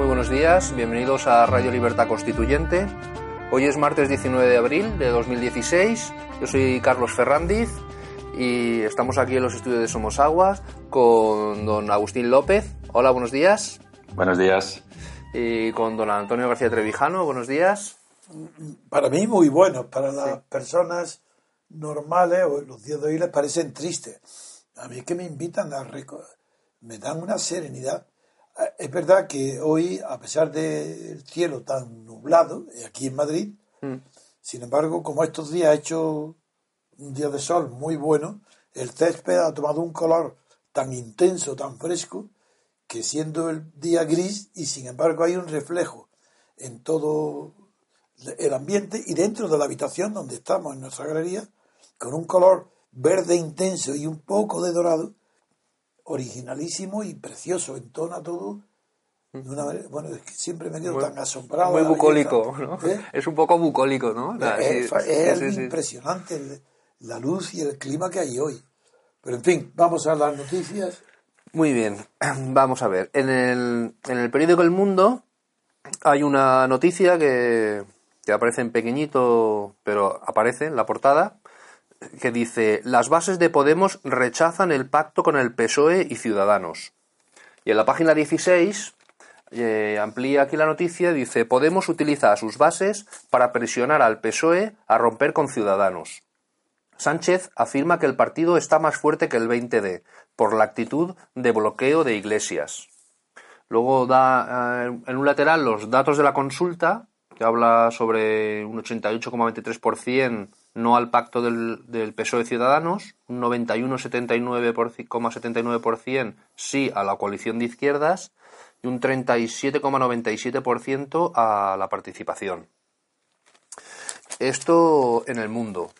Muy buenos días, bienvenidos a Radio Libertad Constituyente. Hoy es martes 19 de abril de 2016. Yo soy Carlos Ferrandiz y estamos aquí en los estudios de Somos Aguas con don Agustín López. Hola, buenos días. Buenos días. Y con don Antonio García Trevijano. Buenos días. Para mí muy bueno, para las personas normales o los días de hoy les parecen tristes. A mí es que me invitan a me dan una serenidad es verdad que hoy, a pesar del cielo tan nublado, eh, aquí en Madrid, Mm. sin embargo, como estos días ha hecho un día de sol muy bueno, el césped ha tomado un color tan intenso, tan fresco, que siendo el día gris y sin embargo hay un reflejo en todo el ambiente y dentro de la habitación donde estamos en nuestra galería, con un color verde intenso y un poco de dorado, originalísimo y precioso, entona todo de una manera, bueno, es que siempre me quedo Muy- tan asombrado. Muy bucólico, belleza. ¿no? ¿Eh? Es un poco bucólico, ¿no? La- es, sí, es sí, sí. impresionante la luz y el clima que hay hoy. Pero en fin, vamos a las noticias. Muy bien, vamos a ver. En el, en el periódico El Mundo hay una noticia que, que aparece en pequeñito, pero aparece en la portada, que dice, las bases de Podemos rechazan el pacto con el PSOE y Ciudadanos. Y en la página 16 eh, amplía aquí la noticia, dice, Podemos utiliza a sus bases para presionar al PSOE a romper con Ciudadanos. Sánchez afirma que el partido está más fuerte que el 20D por la actitud de bloqueo de Iglesias. Luego da eh, en un lateral los datos de la consulta, que habla sobre un 88,23% no al pacto del, del PSOE Ciudadanos, un 91,79% sí a la coalición de izquierdas y un 37,97% a la participación. Esto en el mundo.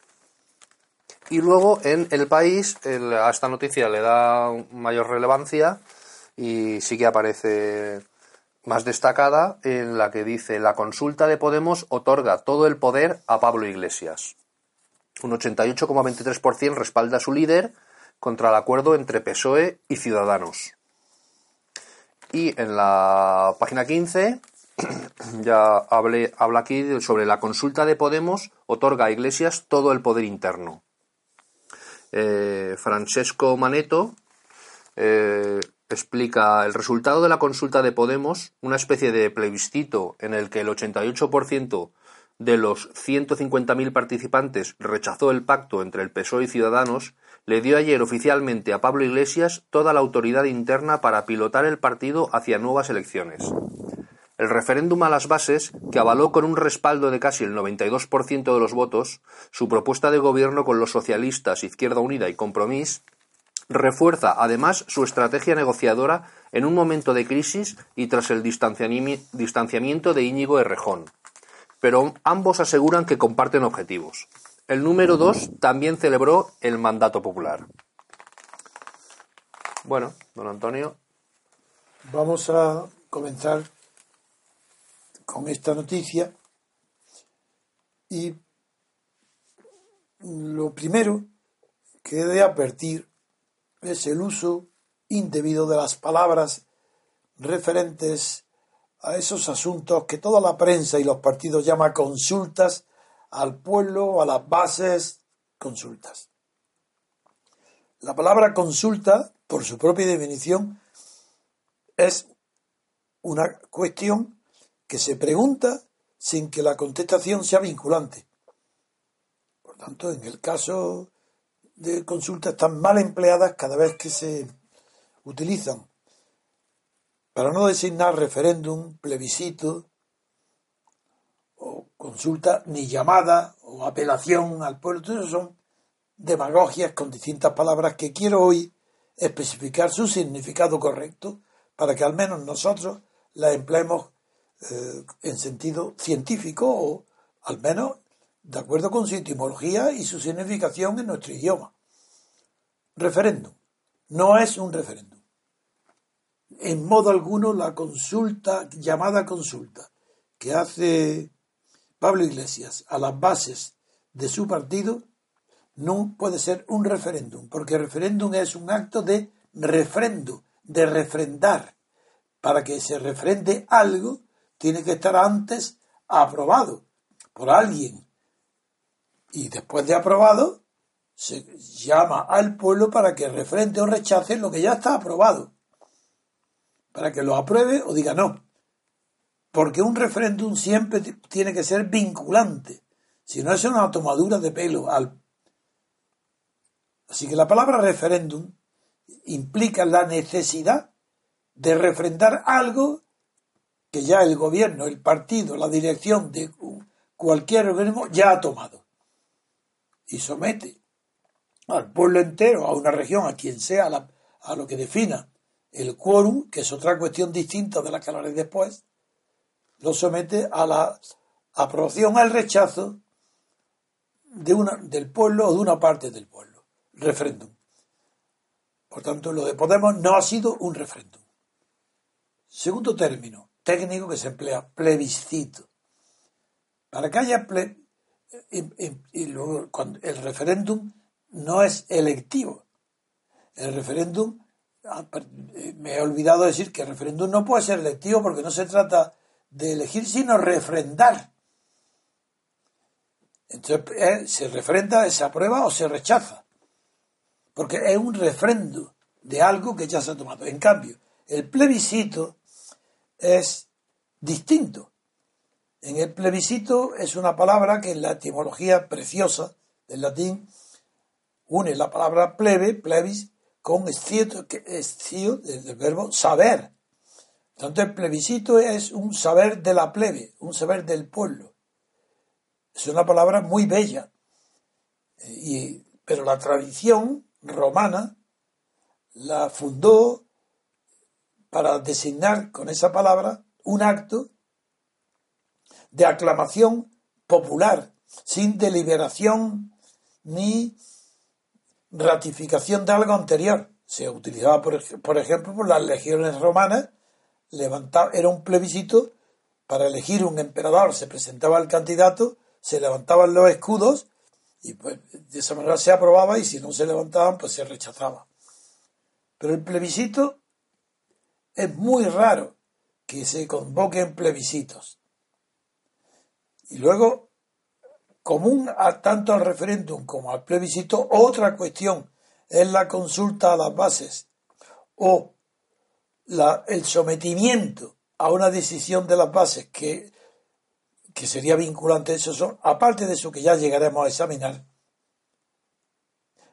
Y luego en el país a esta noticia le da mayor relevancia y sí que aparece más destacada en la que dice la consulta de Podemos otorga todo el poder a Pablo Iglesias. Un 88,23% respalda a su líder contra el acuerdo entre PSOE y Ciudadanos. Y en la página 15 ya hablé, habla aquí sobre la consulta de Podemos otorga a Iglesias todo el poder interno. Eh, Francesco Maneto eh, explica el resultado de la consulta de Podemos, una especie de plebiscito en el que el 88% de los 150.000 participantes rechazó el pacto entre el PSOE y Ciudadanos, le dio ayer oficialmente a Pablo Iglesias toda la autoridad interna para pilotar el partido hacia nuevas elecciones. El referéndum a las bases, que avaló con un respaldo de casi el 92% de los votos su propuesta de gobierno con los socialistas, Izquierda Unida y Compromís, refuerza además su estrategia negociadora en un momento de crisis y tras el distanciami- distanciamiento de Íñigo Errejón. Pero ambos aseguran que comparten objetivos. El número dos también celebró el mandato popular. Bueno, don Antonio, Vamos a comenzar con esta noticia. Y lo primero que he de advertir es el uso indebido de las palabras referentes a esos asuntos que toda la prensa y los partidos llama consultas al pueblo, a las bases, consultas. La palabra consulta, por su propia definición, es una cuestión que se pregunta sin que la contestación sea vinculante. Por tanto, en el caso de consulta están mal empleadas cada vez que se utilizan para no designar referéndum, plebiscito o consulta, ni llamada o apelación al pueblo. Todo son demagogias con distintas palabras que quiero hoy especificar su significado correcto para que al menos nosotros la empleemos eh, en sentido científico o al menos de acuerdo con su etimología y su significación en nuestro idioma. Referéndum. No es un referéndum. En modo alguno la consulta, llamada consulta, que hace Pablo Iglesias a las bases de su partido, no puede ser un referéndum, porque referéndum es un acto de refrendo, de refrendar. Para que se refrende algo, tiene que estar antes aprobado por alguien. Y después de aprobado, se llama al pueblo para que refrende o rechace lo que ya está aprobado. Para que lo apruebe o diga no. Porque un referéndum siempre tiene que ser vinculante. Si no es una tomadura de pelo al Así que la palabra referéndum implica la necesidad de refrendar algo que ya el gobierno, el partido, la dirección de cualquier organismo ya ha tomado. Y somete al pueblo entero, a una región, a quien sea, a, lo que defina el quórum, que es otra cuestión distinta de la que hablaré después, lo somete a la aprobación, al rechazo de una, del pueblo o de una parte del pueblo referéndum. Por tanto, lo de Podemos no ha sido un referéndum. Segundo término técnico que se emplea, plebiscito. Para que haya y, luego, cuando el referéndum no es electivo. El referéndum, me he olvidado decir que el referéndum no puede ser electivo porque no se trata de elegir, sino refrendar. Entonces, eh, se refrenda, se aprueba o se rechaza porque es un refrendo de algo que ya se ha tomado. En cambio, el plebiscito es distinto. En el plebiscito es una palabra que en la etimología preciosa del latín une la palabra plebe, plebis, con escio, que es del verbo saber. Tanto el plebiscito es un saber de la plebe, un saber del pueblo. Es una palabra muy bella. Y, pero la tradición romana la fundó para designar con esa palabra un acto de aclamación popular, sin deliberación ni ratificación de algo anterior. Se utilizaba, por, ejemplo, por las legiones romanas, levantaba, era un plebiscito para elegir un emperador, se presentaba el candidato, se levantaban los escudos y pues de esa manera se aprobaba y si no se levantaban, pues se rechazaba. Pero el plebiscito es muy raro que se convoquen plebiscitos. Y luego, común a, tanto al referéndum como al plebiscito, otra cuestión es la consulta a las bases o la, el sometimiento a una decisión de las bases que que sería vinculante, eso son, aparte de eso que ya llegaremos a examinar,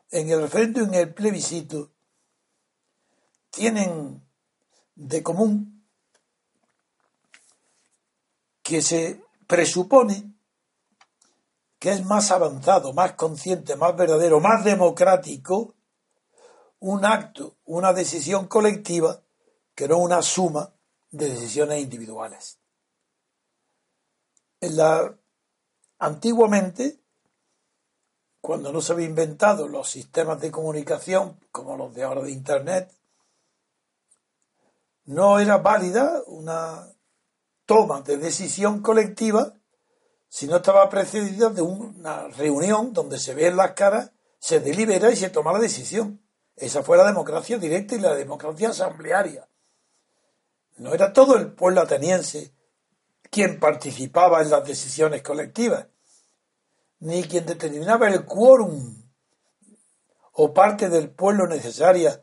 en el referéndum y en el plebiscito tienen de común que se presupone que es más avanzado, más consciente, más verdadero, más democrático un acto, una decisión colectiva que no una suma de decisiones individuales. La, antiguamente, cuando no se habían inventado los sistemas de comunicación como los de ahora de Internet, no era válida una toma de decisión colectiva si no estaba precedida de una reunión donde se ven las caras, se delibera y se toma la decisión. Esa fue la democracia directa y la democracia asamblearia. No era todo el pueblo ateniense quien participaba en las decisiones colectivas, ni quien determinaba el quórum o parte del pueblo necesaria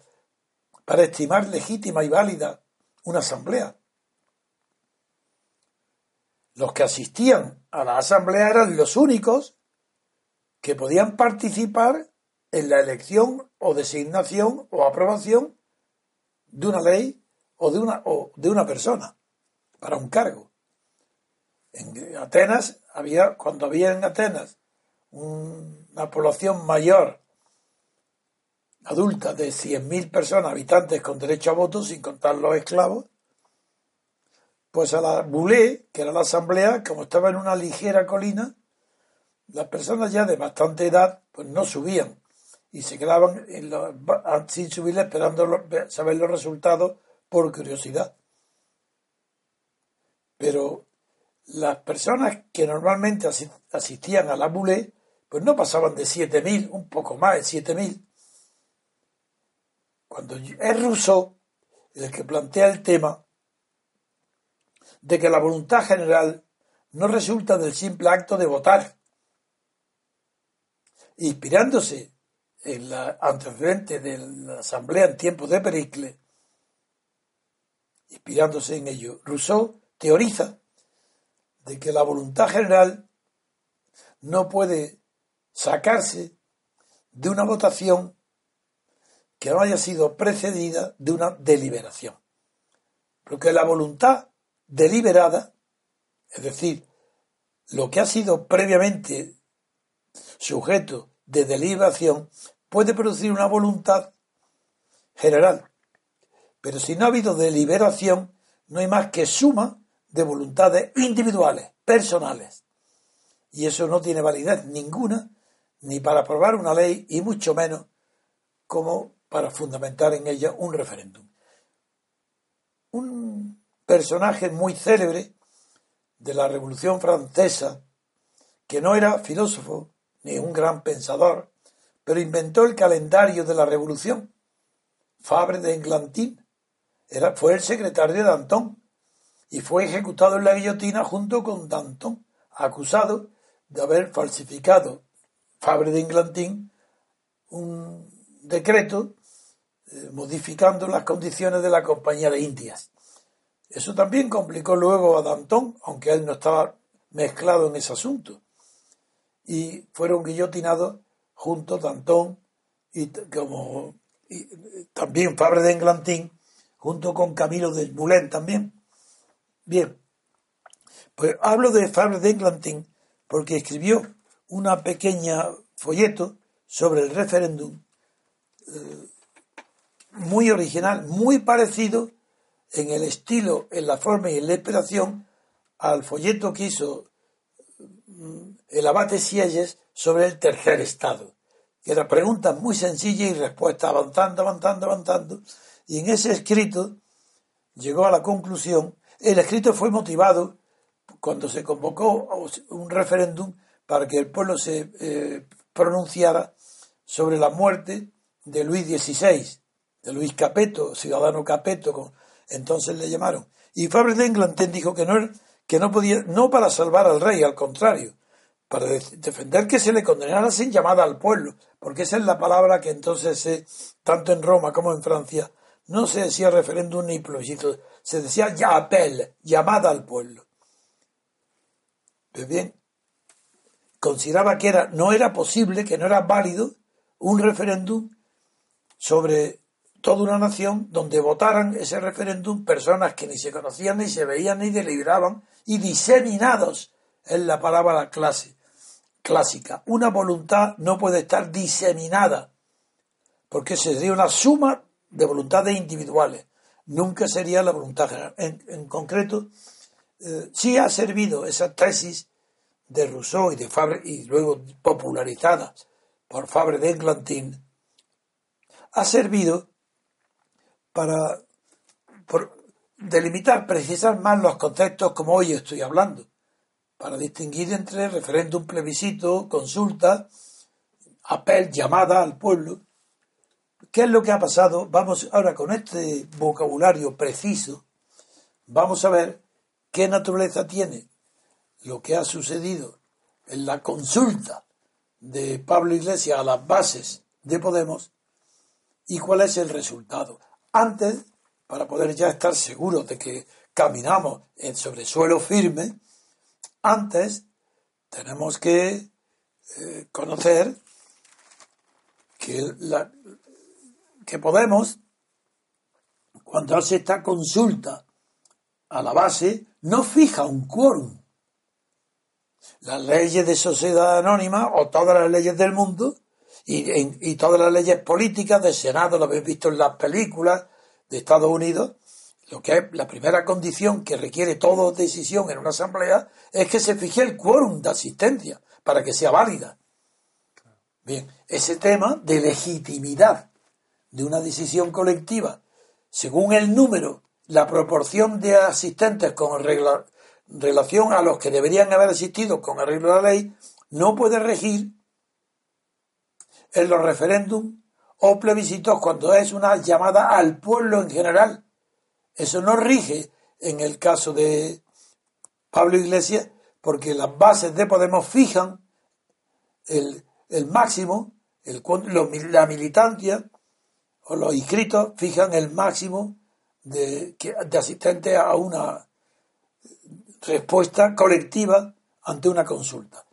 para estimar legítima y válida una asamblea. Los que asistían a la asamblea eran los únicos que podían participar en la elección o designación o aprobación de una ley o de una, o de una persona para un cargo. En Atenas había, cuando había en Atenas una población mayor, adulta, de 100.000 personas, habitantes con derecho a voto, sin contar los esclavos, pues a la Boulé, que era la asamblea, como estaba en una ligera colina, las personas ya de bastante edad, pues no subían y se quedaban sin subir esperando saber los resultados por curiosidad. Pero las personas que normalmente asistían a la Boulé, pues no pasaban de 7.000, un poco más de 7.000. Cuando es Rousseau el que plantea el tema de que la voluntad general no resulta del simple acto de votar, inspirándose en la antecedente de la asamblea en tiempos de Pericles, inspirándose en ello, Rousseau teoriza de que la voluntad general no puede sacarse de una votación que no haya sido precedida de una deliberación. Porque la voluntad deliberada, es decir, lo que ha sido previamente sujeto de deliberación, puede producir una voluntad general. Pero si no ha habido deliberación, no hay más que suma de voluntades individuales, personales. Y eso no tiene validez ninguna, ni para aprobar una ley, y mucho menos como para fundamentar en ella un referéndum. Un personaje muy célebre de la Revolución Francesa, que no era filósofo ni un gran pensador, pero inventó el calendario de la Revolución. Fabre de Englantín era, fue el secretario de Danton y fue ejecutado en la guillotina junto con Danton, acusado de haber falsificado Fabre de Englantín un decreto eh, modificando las condiciones de la Compañía de Indias. Eso también complicó luego a Danton, aunque él no estaba mezclado en ese asunto. Y fueron guillotinados junto Danton y como también Fabre de Englantín, junto con Camilo de Moulin también. Bien, pues hablo de Fabre de Englantín porque escribió una pequeña folleto sobre el referéndum eh, muy original, muy parecido en el estilo, en la forma y en la inspiración al folleto que hizo mm, el abate Sieyes sobre el tercer estado, que era preguntas muy sencillas y respuestas avanzando, avanzando, avanzando. Y en ese escrito llegó a la conclusión, el escrito fue motivado cuando se convocó un referéndum para que el pueblo se eh, pronunciara sobre la muerte de Luis XVI, de Luis Capeto, ciudadano Capeto, entonces le llamaron. Y Fabre de Englanten dijo que no, que no podía, no para salvar al rey, al contrario, para defender que se le condenara sin llamada al pueblo, porque esa es la palabra que entonces, tanto en Roma como en Francia, no se decía referéndum ni plebiscito, se decía ya apel, llamada al pueblo. Pues bien, consideraba que era, no era posible, que no era válido un referéndum sobre toda una nación donde votaran ese referéndum personas que ni se conocían, ni se veían, ni deliberaban, y diseminados es la palabra clase, clásica. Una voluntad no puede estar diseminada, porque sería una suma de voluntades individuales. Nunca sería la voluntad general. En, concreto, eh, sí ha servido esa tesis de Rousseau y de Fabre, y luego popularizada por Fabre de Englantín, ha servido para delimitar, precisar más los conceptos como hoy estoy hablando, para distinguir entre referéndum, plebiscito, consulta, apel, llamada al pueblo. ¿Qué es lo que ha pasado? Vamos ahora con este vocabulario preciso, vamos a ver qué naturaleza tiene lo que ha sucedido en la consulta de Pablo Iglesias a las bases de Podemos y cuál es el resultado. Antes, para poder ya estar seguros de que caminamos sobre suelo firme, antes tenemos que eh, conocer que, que Podemos, cuando hace esta consulta a la base, no fija un quórum. Las leyes de sociedad anónima o todas las leyes del mundo y, y todas las leyes políticas del Senado, lo habéis visto en las películas de Estados Unidos, lo que es la primera condición que requiere toda decisión en una asamblea es que se fije el quórum de asistencia para que sea válida. Bien, ese tema de legitimidad de una decisión colectiva, según el número, la proporción de asistentes con relación a los que deberían haber asistido con arreglo de la ley, no puede regir en los referéndums o plebiscitos cuando es una llamada al pueblo en general. Eso no rige en el caso de Pablo Iglesias porque las bases de Podemos fijan el, máximo, el, la militancia o los inscritos fijan el máximo de, de asistentes a una respuesta colectiva ante una consulta.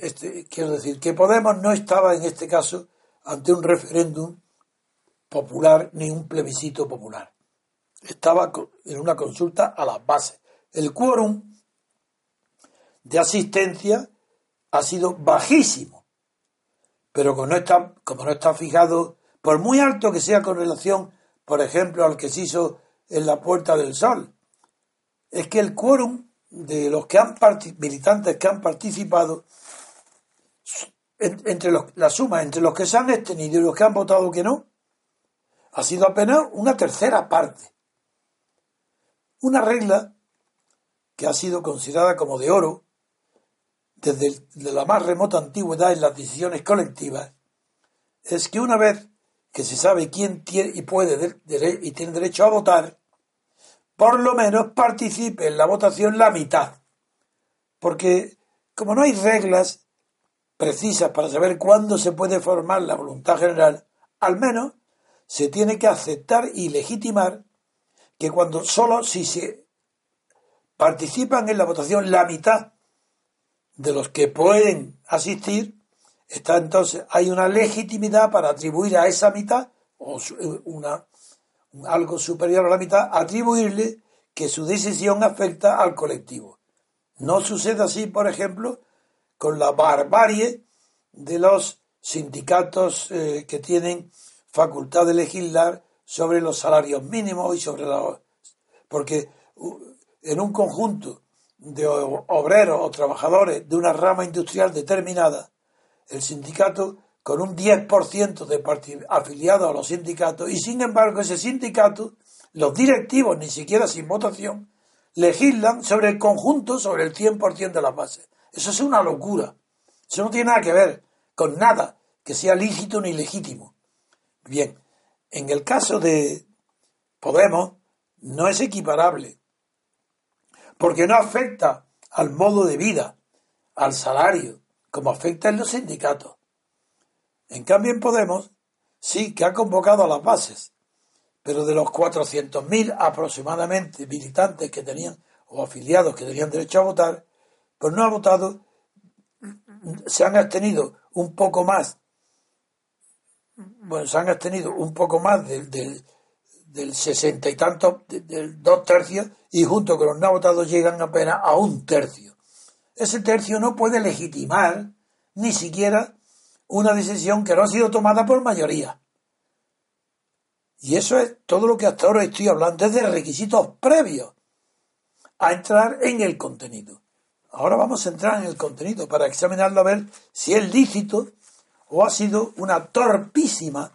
Este, quiero decir que Podemos no estaba en este caso ante un referéndum popular ni un plebiscito popular. Estaba en una consulta a las bases. El quórum de asistencia ha sido bajísimo, pero como no está, como no está fijado, por muy alto que sea con relación, por ejemplo, al que se hizo en la Puerta del Sol, es que el quórum de los que han militantes que han participado entre los, la suma entre los que se han extendido y los que han votado que no ha sido apenas una tercera parte. Una regla que ha sido considerada como de oro desde la más remota antigüedad en las decisiones colectivas es que una vez que se sabe quién tiene y puede y tiene derecho a votar, por lo menos participe en la votación la mitad. Porque como no hay reglas precisas para saber cuándo se puede formar la voluntad general, al menos se tiene que aceptar y legitimar que cuando solo si se participan en la votación la mitad de los que pueden asistir, está entonces hay una legitimidad para atribuir a esa mitad o una algo superior a la mitad, atribuirle que su decisión afecta al colectivo. No sucede así, por ejemplo, con la barbarie de los sindicatos eh, que tienen facultad de legislar sobre los salarios mínimos y sobre la... porque en un conjunto de obreros o trabajadores de una rama industrial determinada, el sindicato con un 10% de afiliados a los sindicatos y sin embargo ese sindicato, los directivos, ni siquiera sin votación, legislan sobre el conjunto, sobre el 100% de las bases. Eso es una locura. Eso no tiene nada que ver con nada que sea lícito ni legítimo. Bien, en el caso de Podemos, no es equiparable, porque no afecta al modo de vida, al salario, como afecta en los sindicatos. En cambio, en Podemos sí que ha convocado a las bases, pero de los 400.000 aproximadamente militantes que tenían o afiliados que tenían derecho a votar, pues no ha votado, se han abstenido un poco más, bueno, se han abstenido un poco más del, del, sesenta y tanto, del dos tercios, y junto con los no votados llegan apenas a un tercio. Ese tercio no puede legitimar ni siquiera una decisión que no ha sido tomada por mayoría. Y eso es todo lo que hasta ahora estoy hablando, es de requisitos previos a entrar en el contenido. Ahora vamos a entrar en el contenido para examinarlo a ver si es lícito o ha sido una torpísima,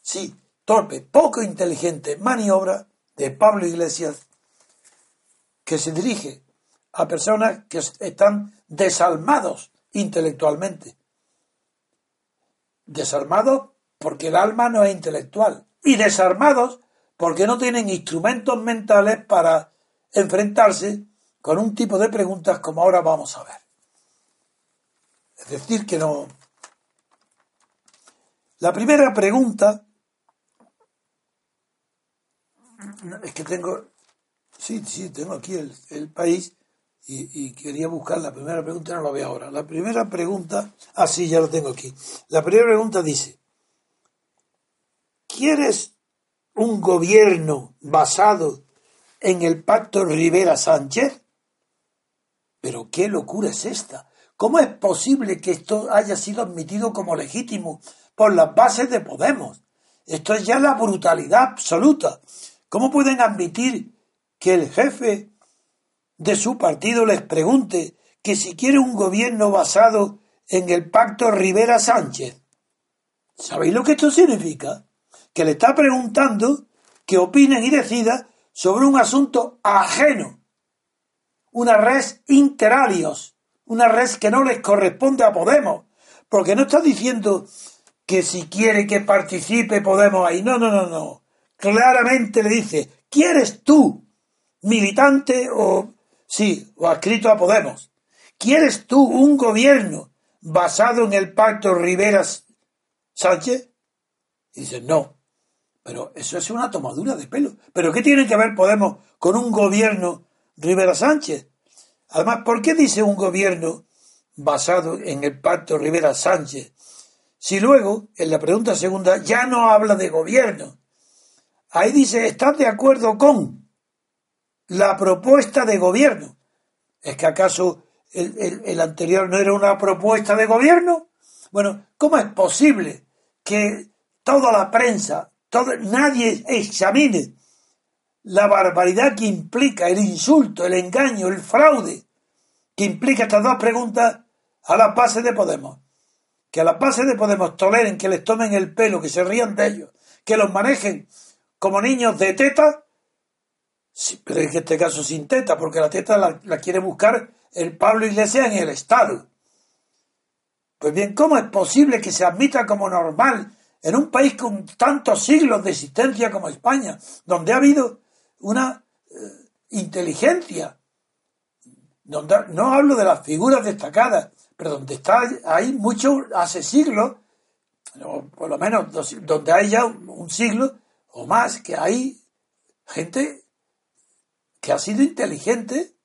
sí, torpe, poco inteligente maniobra de Pablo Iglesias que se dirige a personas que están desalmados intelectualmente desarmados porque el alma no es intelectual y desarmados porque no tienen instrumentos mentales para enfrentarse con un tipo de preguntas como ahora vamos a ver. Es decir, que no... La primera pregunta, es que tengo, sí, sí, tengo aquí el, el país y, quería buscar la primera pregunta, no la veo ahora. La primera pregunta, ah, sí, ya lo tengo aquí. La primera pregunta dice, ¿quieres un gobierno basado en el pacto Rivera Sánchez? Pero qué locura es esta. ¿Cómo es posible que esto haya sido admitido como legítimo por las bases de Podemos? Esto es ya la brutalidad absoluta. ¿Cómo pueden admitir que el jefe de su partido les pregunte que si quiere un gobierno basado en el pacto Rivera Sánchez? ¿Sabéis lo que esto significa? Que le está preguntando que opinen y decidan sobre un asunto ajeno, una res interalios una red que no les corresponde a Podemos, porque no está diciendo que si quiere que participe Podemos ahí, no, no, no, no. Claramente le dice, ¿quieres tú, militante o sí, o adscrito a Podemos? ¿Quieres tú un gobierno basado en el pacto Riveras Sánchez? Y dice, no. Pero eso es una tomadura de pelo. ¿Pero qué tiene que ver Podemos con un gobierno Rivera Sánchez? Además, ¿por qué dice un gobierno basado en el pacto Rivera Sánchez? Si luego, en la pregunta segunda, ya no habla de gobierno. Ahí dice, ¿estás de acuerdo con la propuesta de gobierno? ¿Es que acaso el, anterior no era una propuesta de gobierno? Bueno, ¿cómo es posible que toda la prensa, todo, nadie examine la barbaridad que implica el insulto, el engaño, el fraude que implica estas dos preguntas a la base de Podemos. Que a la base de Podemos toleren que les tomen el pelo, que se rían de ellos, que los manejen como niños de teta, pero en este caso sin teta, porque la teta la, quiere buscar el Pablo Iglesias en el Estado. Pues bien, ¿cómo es posible que se admita como normal en un país con tantos siglos de existencia como España, donde ha habido una eh, inteligencia. no hablo de las figuras destacadas, pero donde está hay mucho hace siglos, por lo menos donde hay ya un, siglo o más, que hay gente que ha sido inteligente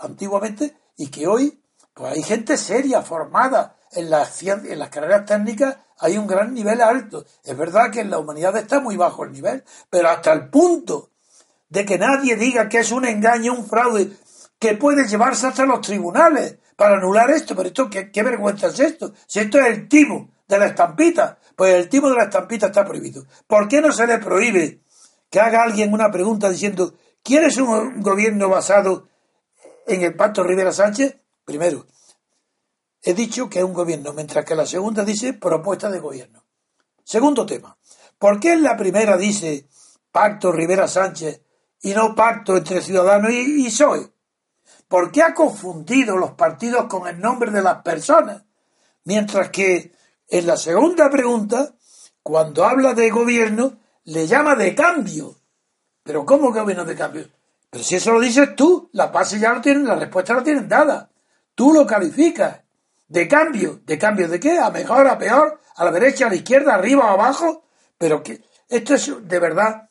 antiguamente y que hoy pues hay gente seria, formada en las, en las carreras técnicas, hay un gran nivel alto. Es verdad que en la humanidad está muy bajo el nivel, pero hasta el punto de que nadie diga que es un engaño, un fraude, que puede llevarse hasta los tribunales para anular esto. Pero esto, ¿qué, qué vergüenza es esto? Si esto es el timo de la estampita, pues el timo de la estampita está prohibido. ¿Por qué no se le prohíbe que haga alguien una pregunta diciendo, ¿quieres un gobierno basado en el pacto Rivera Sánchez? Primero, he dicho que es un gobierno, mientras que la segunda dice propuesta de gobierno. Segundo tema, ¿por qué en la primera dice pacto Rivera Sánchez y no pacto entre Ciudadanos y, PSOE? ¿Por qué ha confundido los partidos con el nombre de las personas? Mientras que en la segunda pregunta, cuando habla de gobierno, le llama de cambio. ¿Pero cómo gobierno de cambio? Pero si eso lo dices tú, la base ya lo tienen, la respuesta la tienen dada. Tú lo calificas. De cambio. ¿De cambio de qué? ¿A mejor, a peor? ¿A la derecha, a la izquierda, arriba o abajo? Pero que esto es de verdad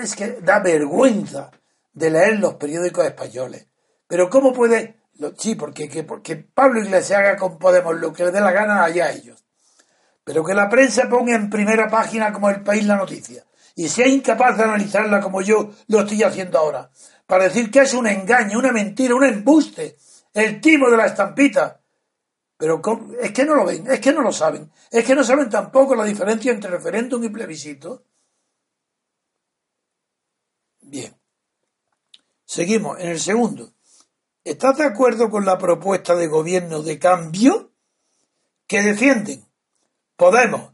es que da vergüenza de leer los periódicos españoles. Pero ¿cómo puede? Sí, porque, que, porque Pablo Iglesias haga con Podemos lo que le dé la gana allá a ellos. Pero que la prensa ponga en primera página como el país la noticia y sea incapaz de analizarla como yo lo estoy haciendo ahora, para decir que es un engaño, una mentira, un embuste, el timo de la estampita. Pero es que no lo ven, es que no lo saben, es que no saben tampoco la diferencia entre referéndum y plebiscito. Bien. Seguimos en el segundo. ¿Estás de acuerdo con la propuesta de gobierno de cambio que defienden? Podemos.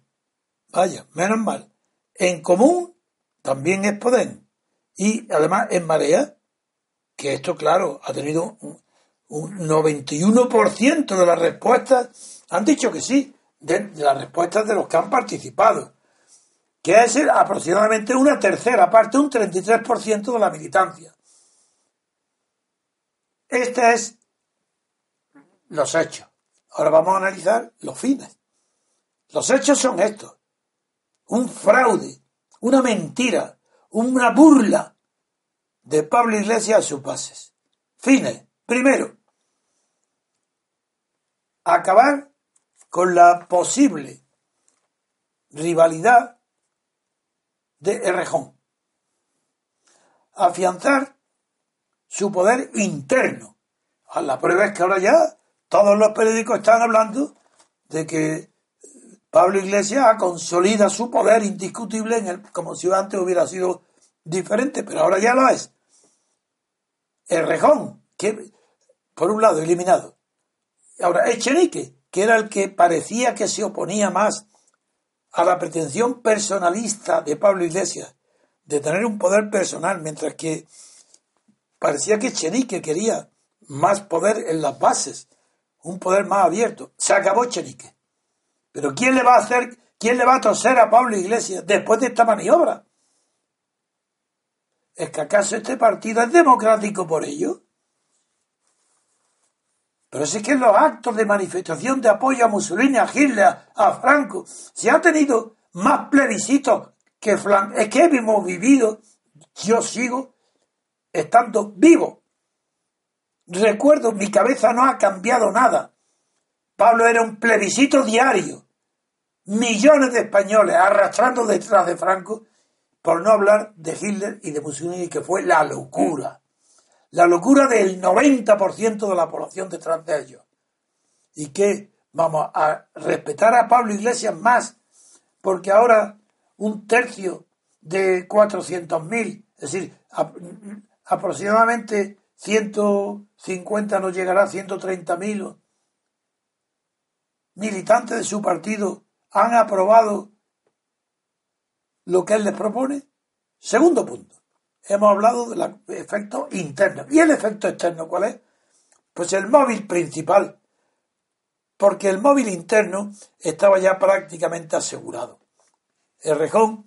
Vaya, menos mal. En común también es Podemos. Y además en Marea, que esto, claro, ha tenido un, 91% de las respuestas han dicho que sí, de las respuestas de los que han participado que es aproximadamente una tercera parte, un 33% de la militancia. Este es los hechos. Ahora vamos a analizar los fines. Los hechos son estos. Un fraude, una mentira, una burla de Pablo Iglesias a sus bases. Fines. Primero, acabar con la posible rivalidad de Errejón. Afianzar su poder interno. A la prueba es que ahora ya todos los periódicos están hablando de que Pablo Iglesias consolida su poder indiscutible en el, como si antes hubiera sido diferente, pero ahora ya lo es. El Rejón, que por un lado eliminado. Ahora, Echenique, que era el que parecía que se oponía más a la pretensión personalista de Pablo Iglesias de tener un poder personal, mientras que parecía que Echenique quería más poder en las bases, un poder más abierto. Se acabó Echenique. Pero ¿quién le va a hacer, quién le va a toser a Pablo Iglesias después de esta maniobra? ¿Es que acaso este partido es democrático por ello? Pero si es que en los actos de manifestación de apoyo a Mussolini, a Hitler, a Franco, se ha tenido más plebiscitos que Flan. Es que hemos vivido, yo sigo estando vivo. Recuerdo, mi cabeza no ha cambiado nada. Pablo era un plebiscito diario. Millones de españoles arrastrando detrás de Franco, por no hablar de Hitler y de Mussolini, que fue la locura. La locura del 90% de la población detrás de ellos. Y que vamos a respetar a Pablo Iglesias más, porque ahora un tercio de 400.000, es decir, aproximadamente 150 no llegará a 130.000 militantes de su partido han aprobado lo que él les propone? Segundo punto. Hemos hablado del efecto interno. ¿Y el efecto externo cuál es? Pues el móvil principal. Porque el móvil interno estaba ya prácticamente asegurado. El rejón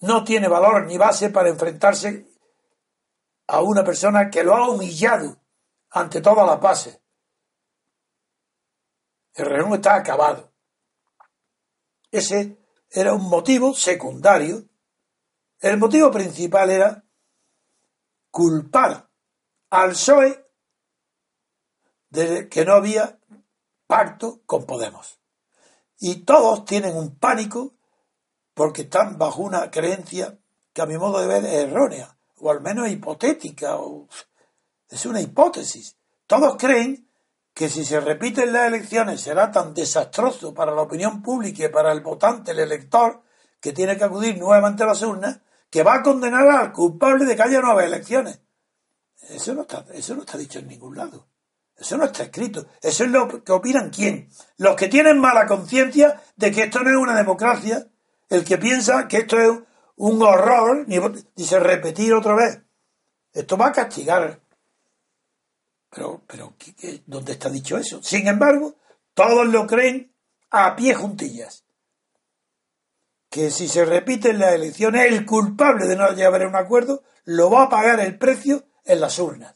no tiene valor ni base para enfrentarse a una persona que lo ha humillado ante todas las bases. El rejón está acabado. Ese era un motivo secundario. El motivo principal era culpar al PSOE de que no había pacto con Podemos. Y todos tienen un pánico porque están bajo una creencia que a mi modo de ver es errónea, o al menos hipotética, o es una hipótesis. Todos creen que si se repiten las elecciones será tan desastroso para la opinión pública y para el votante, el elector, que tiene que acudir nuevamente a las urnas, que va a condenar al culpable de que haya nuevas elecciones. Eso no está, eso no está dicho en ningún lado. Eso no está escrito. Eso es lo que opinan quién. Los que tienen mala conciencia de que esto no es una democracia, el que piensa que esto es un horror, dice repetir otra vez. Esto va a castigar pero, pero ¿dónde está dicho eso? Sin embargo, todos lo creen a pie juntillas. Que si se repiten las elecciones, el culpable de no llegar a un acuerdo lo va a pagar el precio en las urnas.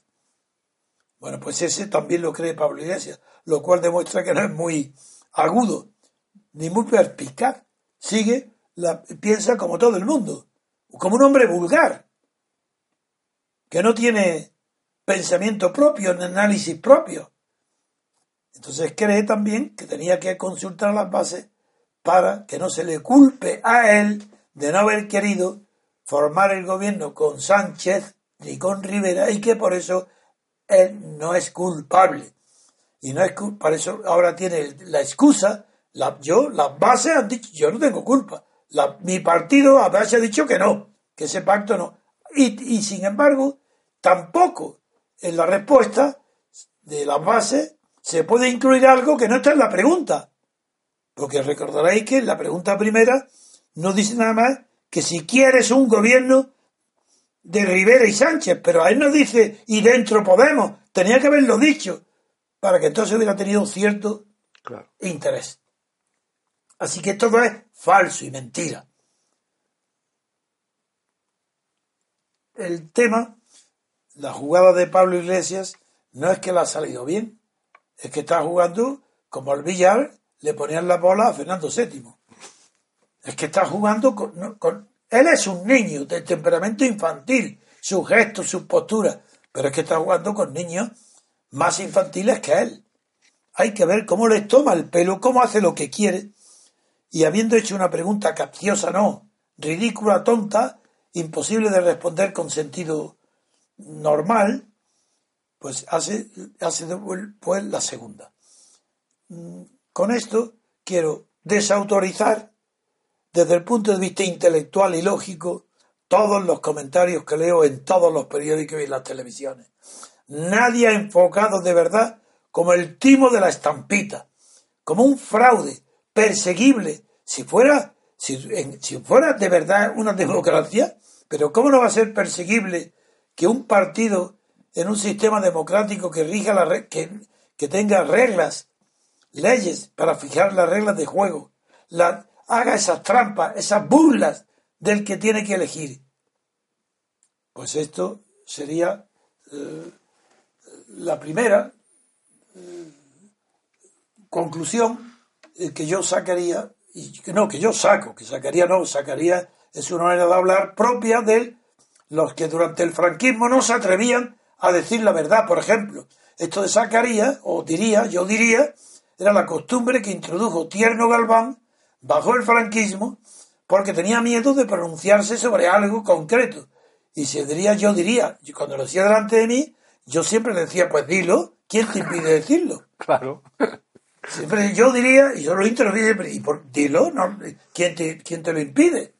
Bueno, pues ese también lo cree Pablo Iglesias, lo cual demuestra que no es muy agudo ni muy perspicaz. Sigue, la, piensa como todo el mundo, como un hombre vulgar, que no tiene pensamiento propio, en análisis propio. Entonces cree también que tenía que consultar las bases para que no se le culpe a él de no haber querido formar el gobierno con Sánchez ni con Rivera y que por eso él no es culpable. Y no es por eso ahora tiene la excusa, la, yo, las bases han dicho, yo no tengo culpa. mi partido ha dicho que no, que ese pacto no. Y, y sin embargo, tampoco en la respuesta de la base se puede incluir algo que no está en la pregunta. Porque recordaréis que en la pregunta primera no dice nada más que si quieres un gobierno de Rivera y Sánchez, pero ahí no dice y dentro Podemos. Tenía que haberlo dicho para que entonces hubiera tenido cierto interés. Así que todo es falso y mentira. El tema la jugada de Pablo Iglesias no es que le ha salido bien, es que está jugando como el billar le ponían la bola a Fernando VII. Es que está jugando con, con... Él es un niño de temperamento infantil, sus gestos, sus posturas, pero es que está jugando con niños más infantiles que él. Hay que ver cómo les toma el pelo, cómo hace lo que quiere. Y habiendo hecho una pregunta capciosa, no, ridícula, tonta, imposible de responder con sentido normal, pues hace, hace pues la segunda. Mm, con esto quiero desautorizar desde el punto de vista intelectual y lógico todos los comentarios que leo en todos los periódicos y las televisiones. Nadie ha enfocado de verdad como el timo de la estampita, como un fraude perseguible. Si fuera, si, si fuera de verdad una democracia, pero ¿cómo no va a ser perseguible que un partido en un sistema democrático que rija la que, que tenga reglas, leyes para fijar las reglas de juego, la, haga esas trampas, esas burlas del que tiene que elegir? Pues esto sería eh, la primera eh, conclusión eh, que yo sacaría, y no, que yo saco, que sacaría no, sacaría es una manera de hablar propia de los que durante el franquismo no se atrevían a decir la verdad. Por ejemplo, esto de sacaría, o diría, yo diría, era la costumbre que introdujo Tierno Galván bajo el franquismo porque tenía miedo de pronunciarse sobre algo concreto. Y se diría, yo diría, y cuando lo decía delante de mí, yo siempre decía, pues dilo, ¿quién te impide decirlo? Claro. Siempre yo diría, y yo lo siempre, y por, dilo, no, ¿quién, te, ¿quién te lo impide?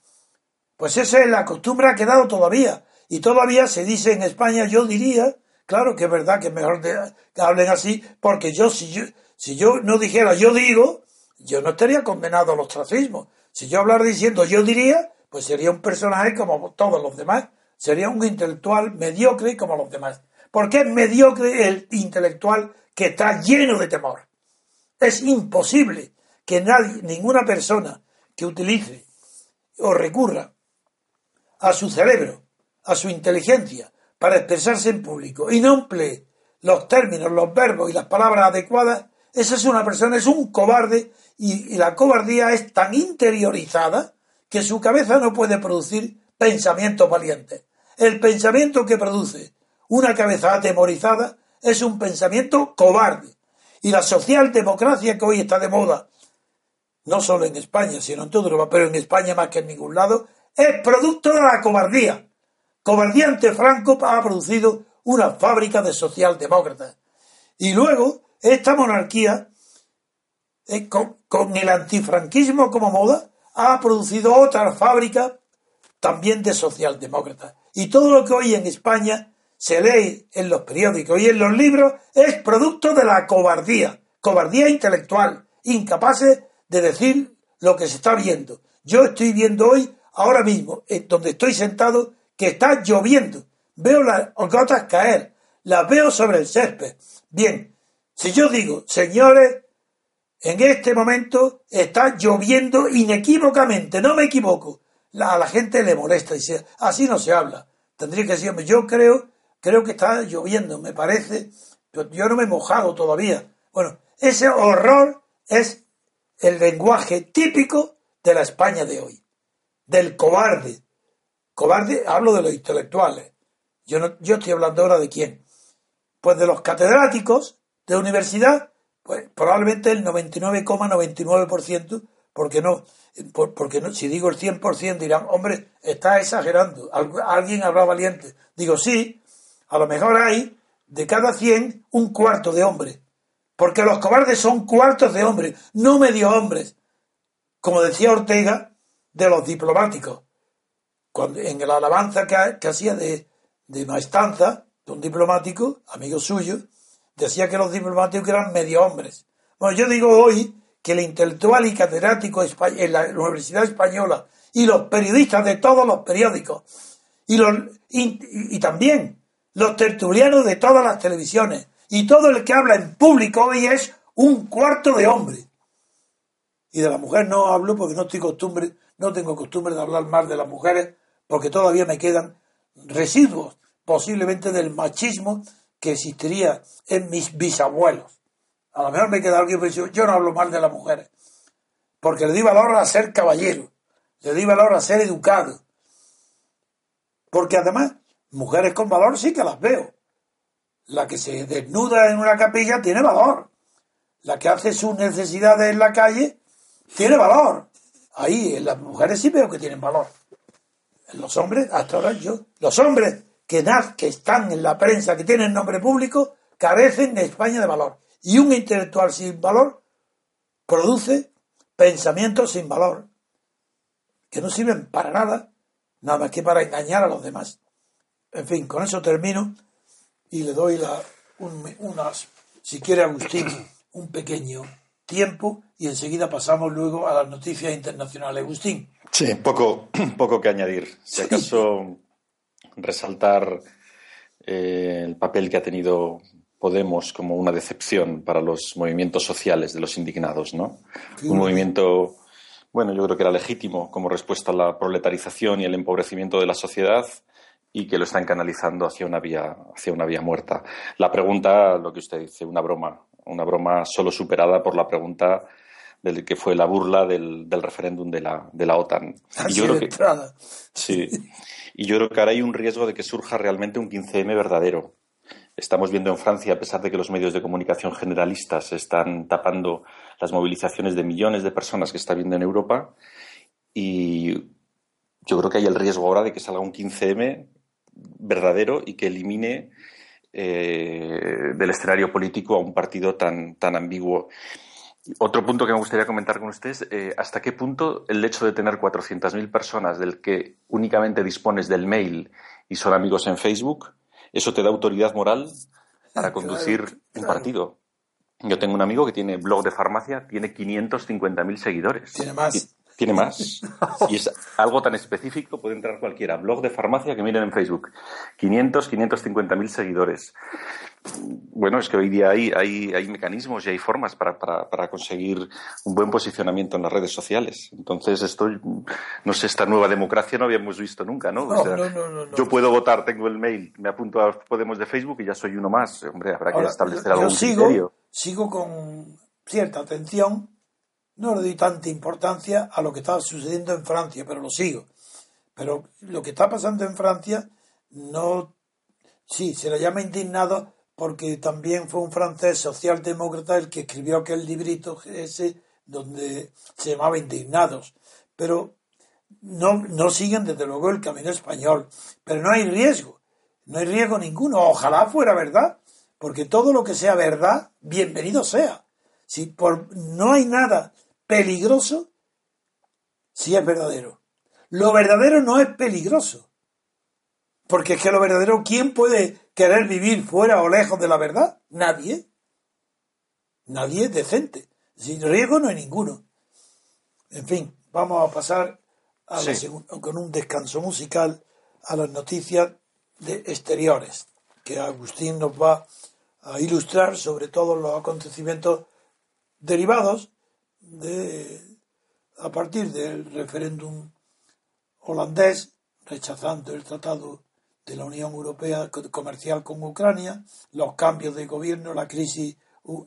Pues esa es la costumbre ha quedado todavía. Y todavía se dice en España, yo diría, claro que es verdad que mejor que hablen así, porque yo si, yo, si yo no dijera yo digo, yo no estaría condenado al ostracismo. Si yo hablara diciendo yo diría, pues sería un personaje como todos los demás. Sería un intelectual mediocre como los demás. Porque es mediocre el intelectual que está lleno de temor. Es imposible que nadie, ninguna persona que utilice o recurra a su cerebro, a su inteligencia, para expresarse en público y no emplee los términos, los verbos y las palabras adecuadas, esa es una persona, es un cobarde y, la cobardía es tan interiorizada que su cabeza no puede producir pensamientos valientes. El pensamiento que produce una cabeza atemorizada es un pensamiento cobarde. Y la socialdemocracia que hoy está de moda, no solo en España, sino en toda Europa, pero en España más que en ningún lado, es producto de la cobardía. Cobardía ante Franco ha producido una fábrica de socialdemócratas. Y luego, esta monarquía, eh, con, el antifranquismo como moda, ha producido otra fábrica también de socialdemócratas. Y todo lo que hoy en España se lee en los periódicos y en los libros es producto de la cobardía, cobardía intelectual, incapaces de decir lo que se está viendo. Yo estoy viendo hoy ahora mismo, en donde estoy sentado, que está lloviendo. Veo las gotas caer, las veo sobre el césped. Bien, si yo digo, señores, en este momento está lloviendo inequívocamente, no me equivoco. a la gente le molesta, dice, así no se habla. Tendría que decirme, yo creo, creo que está lloviendo, me parece, yo no me he mojado todavía. Bueno, ese horror es el lenguaje típico de la España de hoy del cobarde. Cobarde, hablo de los intelectuales. Yo, no, yo estoy hablando ahora de quién. Pues de los catedráticos de universidad, pues probablemente el 99,99%, porque no, porque no, si digo el 100% dirán, hombre, está exagerando, alguien habrá valiente. Digo, sí, a lo mejor hay de cada 100 un cuarto de hombres, porque los cobardes son cuartos de hombres, no medio hombres. Como decía Ortega, de los diplomáticos. Cuando, en la alabanza que, hacía de, de Maestanza, de un diplomático, amigo suyo, decía que los diplomáticos eran medio hombres. Bueno, yo digo hoy que el intelectual y catedrático en la Universidad Española y los periodistas de todos los periódicos y, los, y, también los tertulianos de todas las televisiones y todo el que habla en público hoy es un cuarto de hombre. Y de la mujer no hablo porque no estoy costumbre, no tengo costumbre de hablar más de las mujeres porque todavía me quedan residuos posiblemente del machismo que existiría en mis bisabuelos. A lo mejor me queda alguien que dice, yo no hablo mal de las mujeres. Porque le di valor a ser caballero. Le di valor a ser educado. Porque además, mujeres con valor sí que las veo. La que se desnuda en una capilla tiene valor. La que hace sus necesidades en la calle tiene valor. Ahí, en las mujeres sí veo que tienen valor. Los hombres, hasta ahora yo, los hombres que, que están en la prensa, que tienen nombre público, carecen en España de valor. Y un intelectual sin valor produce pensamientos sin valor, que no sirven para nada, nada más que para engañar a los demás. En fin, con eso termino y le doy la, unas, si quiere Agustín, un pequeño tiempo y enseguida pasamos luego a las noticias internacionales. Agustín. Sí, poco, poco que añadir. Si acaso resaltar eh, el papel que ha tenido Podemos como una decepción para los movimientos sociales de los indignados, ¿no? Un movimiento, bueno, yo creo que era legítimo como respuesta a la proletarización y el empobrecimiento de la sociedad y que lo están canalizando hacia una vía, hacia una vía muerta. La pregunta, lo que usted dice, una broma, una broma solo superada por la pregunta del que fue la burla del, referéndum de la, de la OTAN. y yo creo que, sí. Y yo creo que ahora hay un riesgo de que surja realmente un 15M verdadero. Estamos viendo en Francia, a pesar de que los medios de comunicación generalistas están tapando las movilizaciones de millones de personas que está viendo en Europa, y yo creo que hay el riesgo ahora de que salga un 15M verdadero y que elimine eh, del escenario político a un partido tan, tan ambiguo. Otro punto que me gustaría comentar con ustedes, eh, ¿hasta qué punto el hecho de tener 400.000 personas del que únicamente dispones del mail y son amigos en Facebook, eso te da autoridad moral para conducir un partido? Yo tengo un amigo que tiene blog de farmacia, tiene 550.000 seguidores. Tiene más tiene más. Y es algo tan específico, puede entrar cualquiera. Blog de farmacia que miren en Facebook. 500, 550 mil seguidores. Bueno, es que hoy día hay, hay, hay mecanismos y hay formas para, para, para, conseguir un buen posicionamiento en las redes sociales. Entonces, esto, no sé, esta nueva democracia no habíamos visto nunca, ¿no? no, no, no yo puedo votar, tengo el mail, me apunto a Podemos de Facebook y ya soy uno más. Hombre, habrá que establecer algún yo sigo, criterio. Sigo con cierta atención no le doy tanta importancia a lo que está sucediendo en Francia, pero lo sigo. Pero lo que está pasando en Francia no. Sí, se le llama indignado porque también fue un francés socialdemócrata el que escribió aquel librito ese donde se llamaba Indignados. Pero no, no siguen desde luego el camino español. Pero no hay riesgo. No hay riesgo ninguno. Ojalá fuera verdad. Porque todo lo que sea verdad, bienvenido sea. Si por, no hay nada peligroso si es verdadero. Lo verdadero no es peligroso. Porque es que lo verdadero, ¿quién puede querer vivir fuera o lejos de la verdad? Nadie. Nadie es decente. Sin riesgo no hay ninguno. En fin, vamos a pasar a con un descanso musical a las noticias de exteriores, que Agustín nos va a ilustrar sobre todos los acontecimientos derivados de, a partir del referéndum holandés rechazando el tratado de la Unión Europea comercial con Ucrania, los cambios de gobierno, la crisis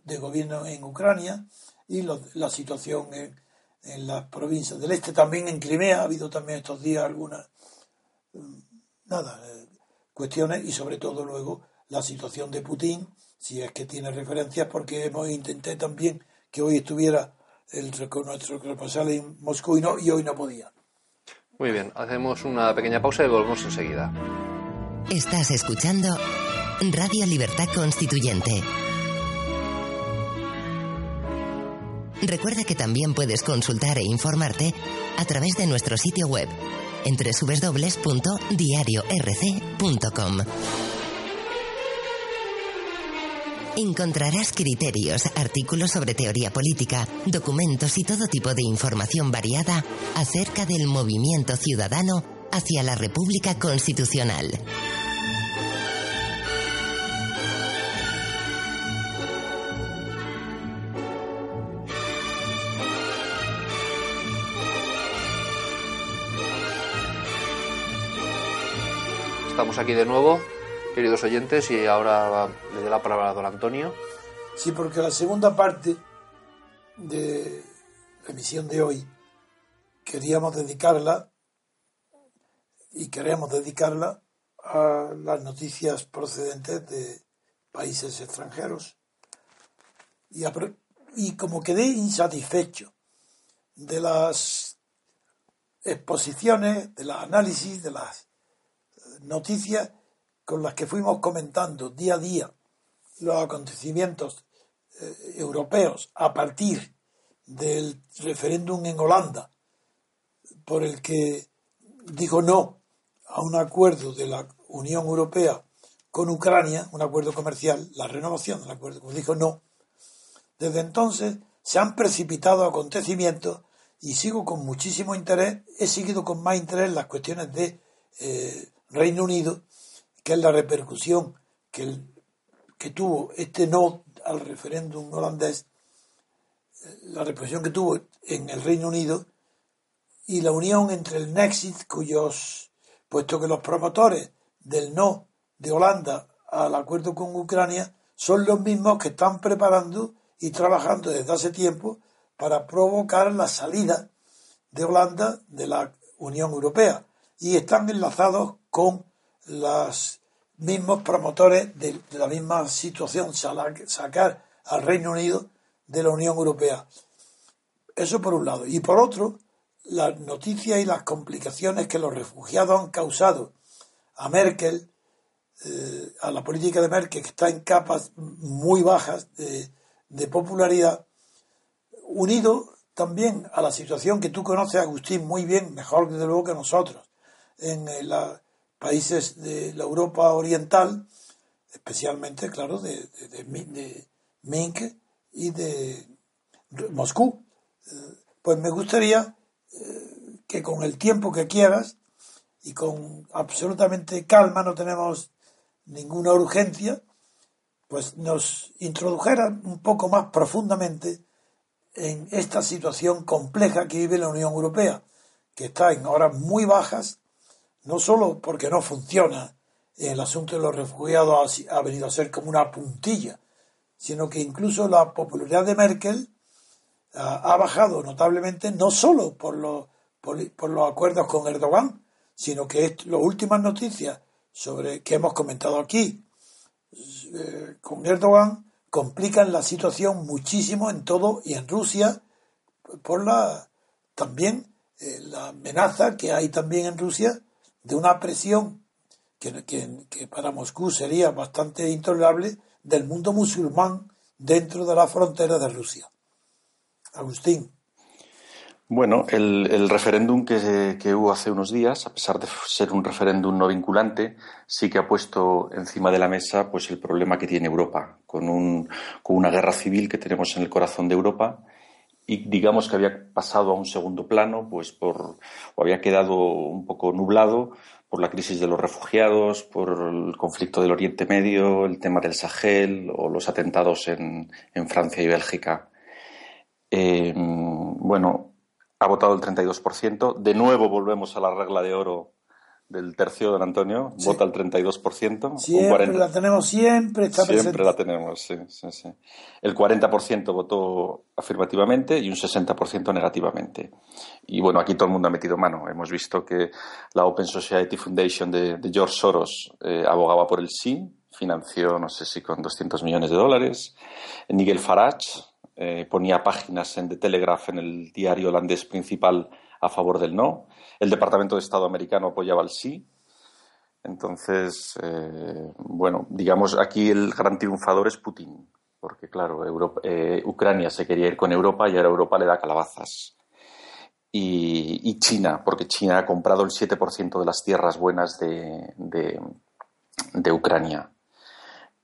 de gobierno en Ucrania y la situación en, en, las provincias del este, también en Crimea, ha habido también estos días algunas mm, nada, eh, cuestiones y sobre todo luego la situación de Putin, si es que tiene referencias, porque hemos intenté también que hoy estuviera el, nuestro corresponsal en Moscú y, no, y hoy no podía. Muy bien, hacemos una pequeña pausa y volvemos enseguida. Estás escuchando Radio Libertad Constituyente. Recuerda que también puedes consultar e informarte a través de nuestro sitio web en www.diariorc.com. Encontrarás criterios, artículos sobre teoría política, documentos y todo tipo de información variada acerca del movimiento ciudadano hacia la República Constitucional. Estamos aquí de nuevo queridos oyentes, y ahora le doy la palabra a don Antonio Sí, porque la segunda parte de la emisión de hoy queríamos dedicarla y queremos dedicarla a las noticias procedentes de países extranjeros. Y, y como quedé insatisfecho de las exposiciones, de los análisis, de las noticias con las que fuimos comentando día a día los acontecimientos eh, europeos a partir del referéndum en Holanda, por el que dijo no a un acuerdo de la Unión Europea con Ucrania, un acuerdo comercial, la renovación del acuerdo, como dijo no. Desde entonces se han precipitado acontecimientos y sigo con muchísimo interés, he seguido con más interés las cuestiones de eh, Reino Unido, que es la repercusión que, que tuvo este no al referéndum holandés, la repercusión que tuvo en el Reino Unido y la unión entre el Nexit, cuyos, puesto que los promotores del no de Holanda al acuerdo con Ucrania son los mismos que están preparando y trabajando desde hace tiempo para provocar la salida de Holanda de la Unión Europea y están enlazados con los mismos promotores de, la misma situación, sacar al Reino Unido de la Unión Europea. Eso por un lado. Y por otro, las noticias y las complicaciones que los refugiados han causado a Merkel, eh, a la política de Merkel, que está en capas muy bajas de, de popularidad, unido también a la situación que tú conoces, Agustín, muy bien, mejor desde luego que nosotros, en los países de la Europa Oriental, especialmente, claro, de, de, Minsk y de Moscú. Pues me gustaría eh, que con el tiempo que quieras y con absolutamente calma, no tenemos ninguna urgencia, pues nos introdujera un poco más profundamente en esta situación compleja que vive la Unión Europea, que está en horas muy bajas, no solo porque no funciona el asunto de los refugiados ha, venido a ser como una puntilla, sino que incluso la popularidad de Merkel ha, bajado notablemente, no solo por los, por, los acuerdos con Erdogan, sino que las últimas noticias sobre que hemos comentado aquí eh, con Erdogan complican la situación muchísimo en todo y en Rusia por la también eh, la amenaza que hay también en Rusia de una presión que, para Moscú sería bastante intolerable del mundo musulmán dentro de la frontera de Rusia. Agustín. Bueno, el, referéndum que, que, hubo hace unos días, a pesar de ser un referéndum no vinculante, sí que ha puesto encima de la mesa pues el problema que tiene Europa, con, un, con una guerra civil que tenemos en el corazón de Europa y digamos que había pasado a un segundo plano, pues por, o había quedado un poco nublado por la crisis de los refugiados, por el conflicto del Oriente Medio, el tema del Sahel o los atentados en, en Francia y Bélgica. Eh, bueno, ha votado el 32%. De nuevo volvemos a la regla de oro del tercio, don Antonio. Vota el 32%. Siempre la tenemos, siempre está Siempre la tenemos, sí, sí, sí. El 40% votó afirmativamente y un 60% negativamente. Y bueno, aquí todo el mundo ha metido mano. Hemos visto que la Open Society Foundation de, George Soros eh, abogaba por el sí, financió, no sé si con 200 millones de dólares. Nigel Farage, eh, ponía páginas en The Telegraph, en el diario holandés principal, a favor del no. El Departamento de Estado americano apoyaba el sí. Entonces, eh, bueno, digamos, aquí el gran triunfador es Putin, porque claro, eh, Ucrania se quería ir con Europa y ahora Europa le da calabazas. Y, China, porque China ha comprado el 7% de las tierras buenas de, Ucrania.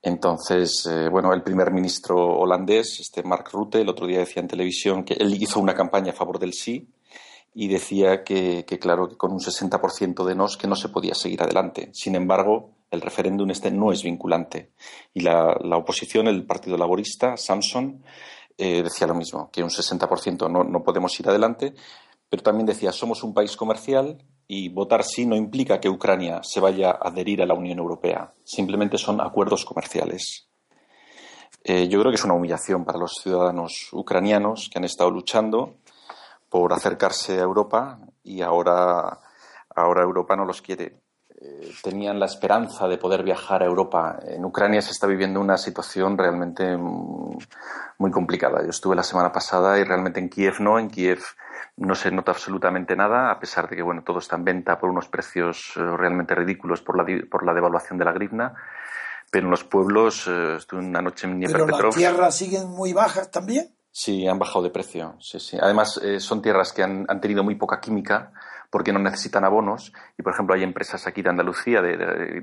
Entonces, eh, bueno, el primer ministro holandés, este Mark Rutte, el otro día decía en televisión que él hizo una campaña a favor del sí y decía que, claro, que con un 60% de nos que no se podía seguir adelante. Sin embargo, el referéndum este no es vinculante. Y la, oposición, el Partido Laborista, Samson, eh, decía lo mismo, que un 60% no, no podemos ir adelante, pero también decía, somos un país comercial y votar sí no implica que Ucrania se vaya a adherir a la Unión Europea, simplemente son acuerdos comerciales. Eh, yo creo que es una humillación para los ciudadanos ucranianos que han estado luchando por acercarse a Europa y ahora, ahora Europa no los quiere. Eh, tenían la esperanza de poder viajar a Europa. En Ucrania se está viviendo una situación realmente muy complicada. Yo estuve la semana pasada y realmente en Kiev no. En Kiev no se nota absolutamente nada, a pesar de que bueno, todo está en venta por unos precios eh, realmente ridículos por la, por la devaluación de la grivna. Pero en los pueblos, eh, estuve una noche en ¿Pero las tierras siguen muy bajas también? Sí, han bajado de precio. Sí, sí. Además, eh, son tierras que han, han, tenido muy poca química porque no necesitan abonos. Y, por ejemplo, hay empresas aquí de Andalucía, de,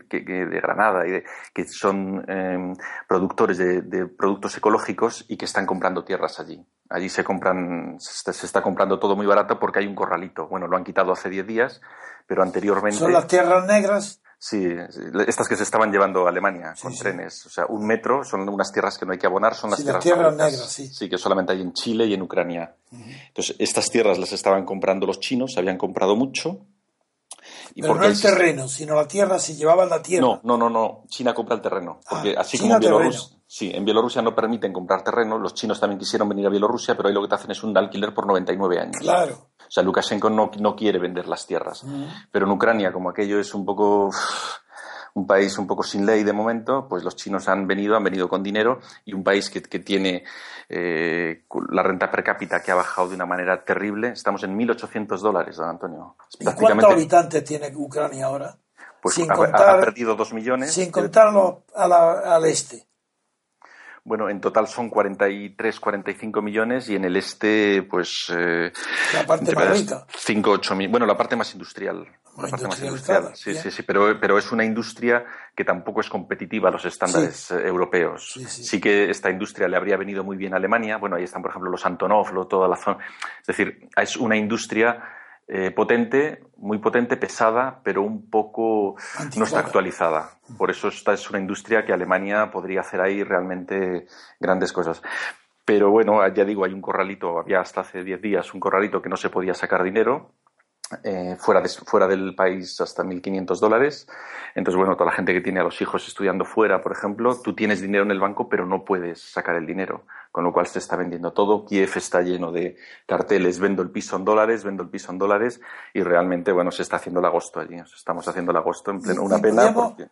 de, Granada, y que son eh, productores de, productos ecológicos y que están comprando tierras allí. Allí se compran, se está, comprando todo muy barato porque hay un corralito. Bueno, lo han quitado hace 10 días, pero anteriormente. ¿Son las tierras negras? Sí, estas que se estaban llevando a Alemania con trenes. O sea, un metro son unas tierras que no hay que abonar, son las tierras, tierras negras. Sí. sí, que solamente hay en Chile y en Ucrania. Entonces, estas tierras las estaban comprando los chinos, habían comprado mucho. Y Pero no el terreno, sino la tierra, si llevaban la tierra. No, no, no, no. China compra el terreno. Porque ah, así como en Bielorrusia, sí, en Bielorrusia no permiten comprar terreno, los chinos también quisieron venir a Bielorrusia, pero ahí lo que te hacen es un alquiler por 99 años. Claro. O sea, Lukashenko no, no quiere vender las tierras. Pero en Ucrania, como aquello es un poco un país un poco sin ley de momento, pues los chinos han venido, han venido con dinero y un país que, tiene eh, la renta per cápita que ha bajado de una manera terrible. Estamos en 1.800 dólares, don Antonio. ¿Y cuántos habitantes tiene Ucrania ahora? Pues ha, perdido dos millones. Sin contarlo al este. Bueno, en total son 43, 45 millones y en el este, pues. Eh, la parte más rica. 5, 8 mil. Bueno, la parte más industrial. La parte más industrial. Sí, sí, sí, pero, pero es una industria que tampoco es competitiva a los estándares eh, europeos. Sí, sí, que esta industria le habría venido muy bien a Alemania. Bueno, ahí están, por ejemplo, los Antonov, toda la zona. Es decir, es una industria eh, potente, muy potente, pesada, pero un poco no está actualizada. Por eso esta es una industria que Alemania podría hacer ahí realmente grandes cosas. Pero bueno, ya digo, hay un corralito, había hasta hace 10 días un corralito que no se podía sacar dinero eh, fuera, de, fuera del país hasta 1.500 dólares. Entonces, bueno, toda la gente que tiene a los hijos estudiando fuera, por ejemplo, tú tienes dinero en el banco, pero no puedes sacar el dinero, con lo cual se está vendiendo todo. Kiev está lleno de carteles, vendo el piso en dólares, vendo el piso en dólares, y realmente, bueno, se está haciendo el agosto allí. Estamos haciendo el agosto en pleno. Una pena porque...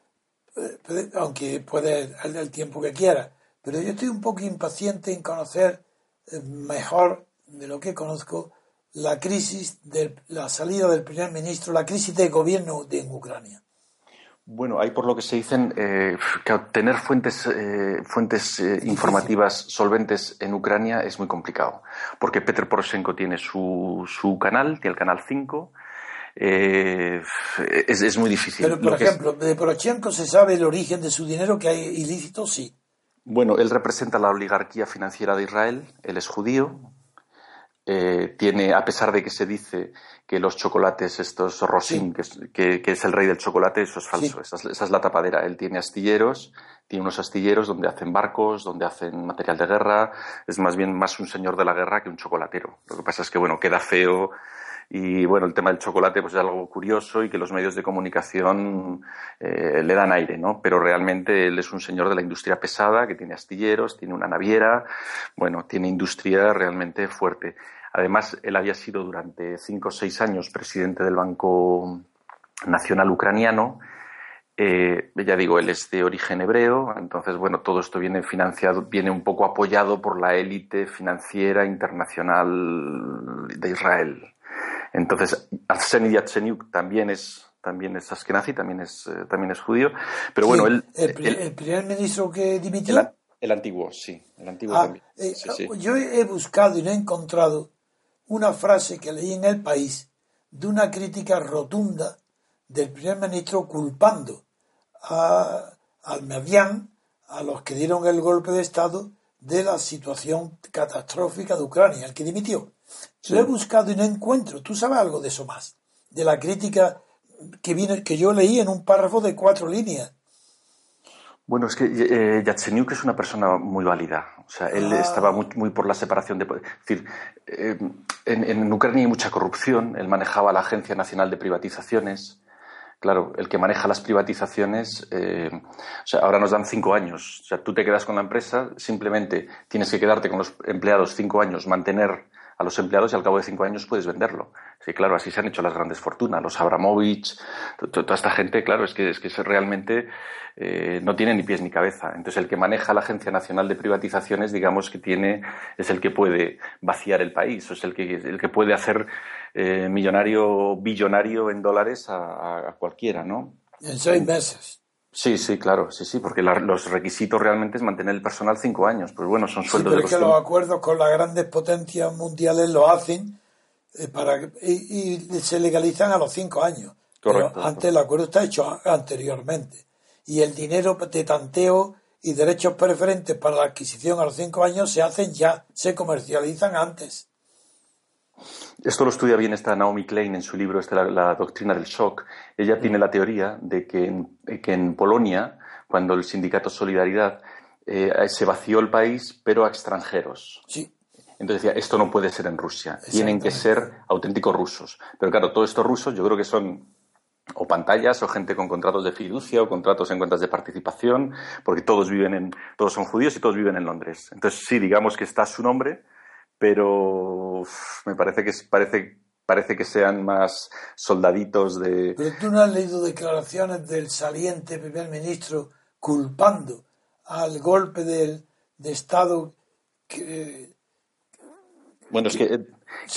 Eh, aunque puede el tiempo que quiera, pero yo estoy un poco impaciente en conocer eh, mejor de lo que conozco la crisis de la salida del primer ministro, la crisis de gobierno de, en Ucrania? Bueno, hay por lo que se dicen eh, que obtener fuentes, eh, fuentes eh, informativas solventes en Ucrania es muy complicado, porque Petr Poroshenko tiene su, su canal, tiene el canal 5, es, es, muy difícil. Pero, por ejemplo, de Poroshenko se sabe el origen de su dinero que hay ilícito, sí. Bueno, él representa la oligarquía financiera de Israel, él es judío, eh, tiene, a pesar de que se dice que los chocolates, estos Rosin, que, es, el rey del chocolate, eso es falso, esa, es, la tapadera. Él tiene astilleros, tiene unos astilleros donde hacen barcos, donde hacen material de guerra, es más bien más un señor de la guerra que un chocolatero. Lo que pasa es que, bueno, queda feo y, bueno, el tema del chocolate pues es algo curioso y que los medios de comunicación eh, le dan aire, ¿no? Pero realmente él es un señor de la industria pesada, que tiene astilleros, tiene una naviera, bueno, tiene industria realmente fuerte. Además, él había sido durante cinco o seis años presidente del Banco Nacional Ucraniano. Eh, ya digo, él es de origen hebreo, entonces, bueno, todo esto viene financiado, viene un poco apoyado por la élite financiera internacional de Israel. Entonces, Arseny Yatsenyuk también es también es askenazi, también es eh, también es judío, pero bueno, él, el, primer ministro que dimitió el, antiguo, sí, el antiguo ah, también. Eh, yo he buscado y no he encontrado una frase que leí en El País de una crítica rotunda del primer ministro culpando a, al Median, a los que dieron el golpe de Estado, de la situación catastrófica de Ucrania, el que dimitió. Lo he buscado y no encuentro. ¿Tú sabes algo de eso más? De la crítica que, viene, que yo leí en un párrafo de cuatro líneas bueno, es que eh, Yatsenyuk es una persona muy válida. O sea, él ah. estaba muy, muy, por la separación de poder. Es decir, eh, en, en, Ucrania hay mucha corrupción. Él manejaba la Agencia Nacional de Privatizaciones. Claro, el que maneja las privatizaciones, eh, o sea, ahora nos dan cinco años. O sea, tú te quedas con la empresa, simplemente tienes que quedarte con los empleados cinco años, mantener a los empleados y al cabo de cinco años puedes venderlo. Sí, claro, así se han hecho las grandes fortunas, los Abramovich, toda esta gente, claro, es que, es que realmente eh, no tiene ni pies ni cabeza. Entonces, el que maneja la Agencia Nacional de Privatizaciones, digamos que tiene, es el que puede vaciar el país, o es el que, el que puede hacer eh, millonario, billonario en dólares a, a cualquiera, ¿no? En seis meses. Sí, sí, claro, sí, sí, porque los requisitos realmente es mantener el personal cinco años. Pues bueno, son sueldos sí, pero es que los acuerdos con las grandes potencias mundiales lo hacen eh, para y, se legalizan a los cinco años. Correcto. antes el acuerdo está hecho anteriormente. Y el dinero de tanteo y derechos preferentes para la adquisición a los cinco años se hacen ya, se comercializan antes. Esto lo estudia bien esta Naomi Klein en su libro este, la, doctrina del shock. Ella tiene la teoría de que en, que en Polonia, cuando el sindicato Solidaridad eh, se vació el país, pero a extranjeros. Sí. Entonces decía, esto no puede ser en Rusia, tienen que ser auténticos rusos. Pero claro, todos estos rusos yo creo que son o pantallas o gente con contratos de fiducia o contratos en cuentas de participación, porque todos viven en, todos son judíos y todos viven en Londres. Entonces sí, digamos que está su nombre, pero me parece que parece parece que sean más soldaditos de. Pero tú no has leído declaraciones del saliente primer ministro culpando al golpe del, de Estado que. Bueno, es que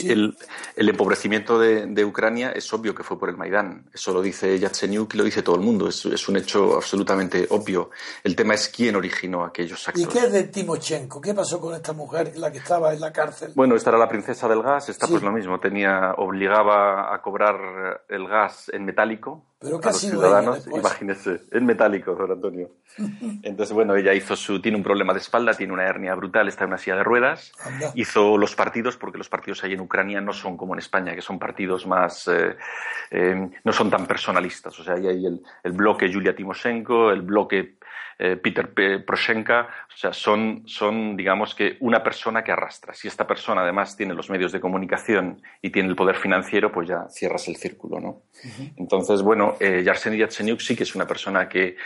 el, empobrecimiento de, Ucrania es obvio que fue por el Maidán. Eso lo dice Yatsenyuk y lo dice todo el mundo. Es, un hecho absolutamente obvio. El tema es quién originó aquellos actos. ¿Y qué es de Timochenko? ¿Qué pasó con esta mujer, la que estaba en la cárcel? Bueno, esta era la princesa del gas. Esta pues lo mismo. Tenía, obligaba a cobrar el gas en metálico pero a los ciudadanos, imagínese, en metálico, don Antonio. Entonces, bueno, ella hizo su, tiene un problema de espalda, tiene una hernia brutal, está en una silla de ruedas, hizo los partidos, porque los partidos ahí en Ucrania no son como en España, que son partidos más, eh, eh, no son tan personalistas. O sea, ahí hay el, el bloque Yulia Timoshenko, el bloque eh, Peter Poroshenko, o sea, son, son, digamos que, una persona que arrastra. Si esta persona además tiene los medios de comunicación y tiene el poder financiero, pues ya cierras el círculo, ¿no? Entonces, bueno, eh, Yarseny Yatsenyuk sí que es una persona que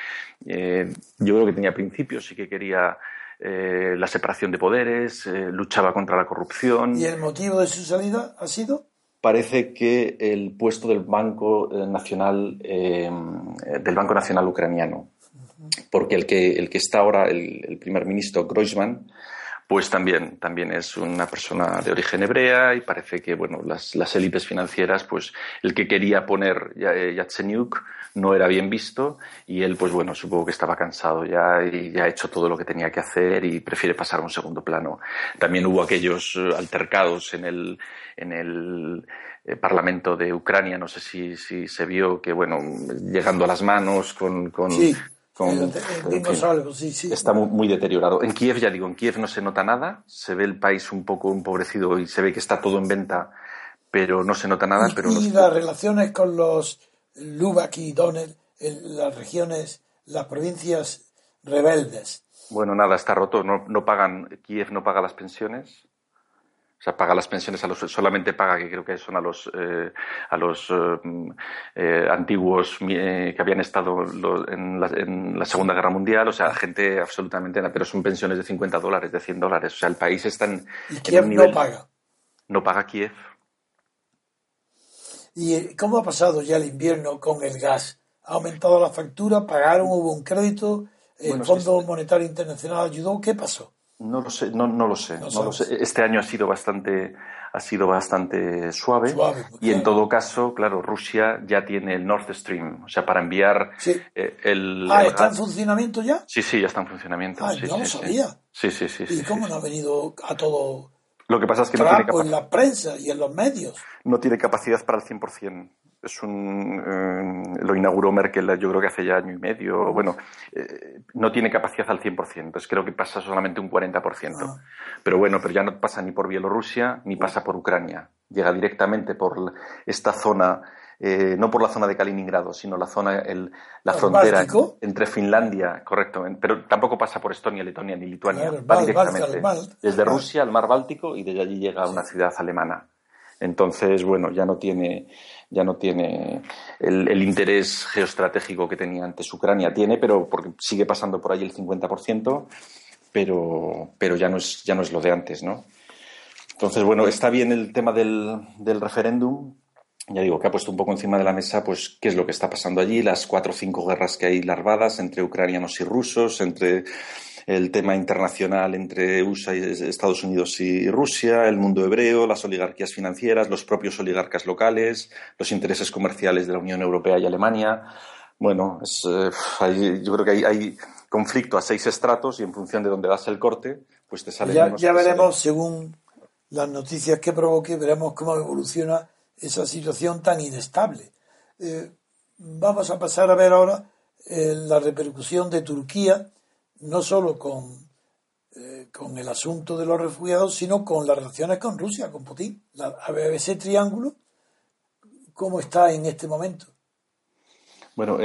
yo creo que tenía principios, sí que quería eh, la separación de poderes, luchaba contra la corrupción. ¿Y el motivo de su salida ha sido? Parece que el puesto del Banco Nacional, del Banco Nacional Ucraniano, porque el que, el que está ahora, el, primer ministro Groisman, pues también, también es una persona de origen hebrea y parece que bueno, las, las élites financieras, pues el que quería poner eh, Yatsenyuk no era bien visto y él, pues bueno, supongo que estaba cansado ya y ya ha hecho todo lo que tenía que hacer y prefiere pasar a un segundo plano. También hubo aquellos eh, altercados en el, en el eh, Parlamento de Ucrania, no sé si, si se vio que, bueno, llegando a las manos con, con, Está muy, deteriorado. En Kiev, ya digo, en Kiev no se nota nada, se ve el país un poco empobrecido y se ve que está todo en venta, pero no se nota nada. ¿Y, pero y las relaciones con los Lubak y Donetsk, las regiones, las provincias rebeldes? Bueno, nada, está roto. No, no pagan, Kiev no paga las pensiones sea, paga las pensiones a los, solamente paga, que creo que son a los, eh, a los eh, eh, antiguos que habían estado en, la, Segunda Guerra Mundial, o sea, gente absolutamente, pero son pensiones de 50 dólares, de 100 dólares. O sea, el país está en. ¿Y Kiev no paga? No paga Kiev. ¿Y cómo ha pasado ya el invierno con el gas? ¿Ha aumentado la factura? ¿Pagaron? ¿Hubo un crédito? ¿El Fondo Monetario Internacional ayudó? ¿Qué pasó? No lo sé, no, no lo sé, no, lo sé. Este año ha sido bastante, ha sido bastante suave, y en todo caso, claro, Rusia ya tiene el Nord Stream, o sea, para enviar eh, el. Ah, ¿está en funcionamiento ya? Sí, sí, ya está en funcionamiento. Ah, sí, no lo sabía. Sí, sí, sí. ¿Y cómo no ha venido a todo? Lo que pasa es que no tiene en la prensa y en los medios. No tiene capacidad para el 100% es un, eh, lo inauguró Merkel yo creo que hace ya año y medio. Bueno, eh, no tiene capacidad al 100%, entonces creo que pasa solamente un 40%. Ah. Pero bueno, pero ya no pasa ni por Bielorrusia ni pasa por Ucrania. Llega directamente por esta zona, eh, no por la zona de Kaliningrado, sino la zona, el, la frontera entre Finlandia, correcto, pero tampoco pasa por Estonia, Letonia ni Lituania. va directamente desde Rusia al mar Báltico y desde allí llega a una ciudad alemana. Entonces, bueno, ya no tiene, ya no tiene el, interés geoestratégico que tenía antes Ucrania. Tiene, pero porque sigue pasando por ahí el 50%, pero, pero ya, no es, ya no es lo de antes, ¿no? Entonces, bueno, está bien el tema del, del referéndum, ya digo, que ha puesto un poco encima de la mesa, pues, qué es lo que está pasando allí, las cuatro o cinco guerras que hay larvadas entre ucranianos y rusos, entre el tema internacional entre USA y Estados Unidos y Rusia, el mundo hebreo, las oligarquías financieras, los propios oligarcas locales, los intereses comerciales de la Unión Europea y Alemania. Bueno, eh, yo creo que hay, hay, conflicto a seis estratos y en función de dónde das el corte, pues te sale. Ya, ya veremos, según las noticias que provoque, veremos cómo evoluciona esa situación tan inestable. Eh, vamos a pasar a ver ahora eh, la repercusión de Turquía, no solo con, eh, con el asunto de los refugiados, sino con las relaciones con Rusia, con Putin. La, ese triángulo, ¿cómo está en este momento? Bueno,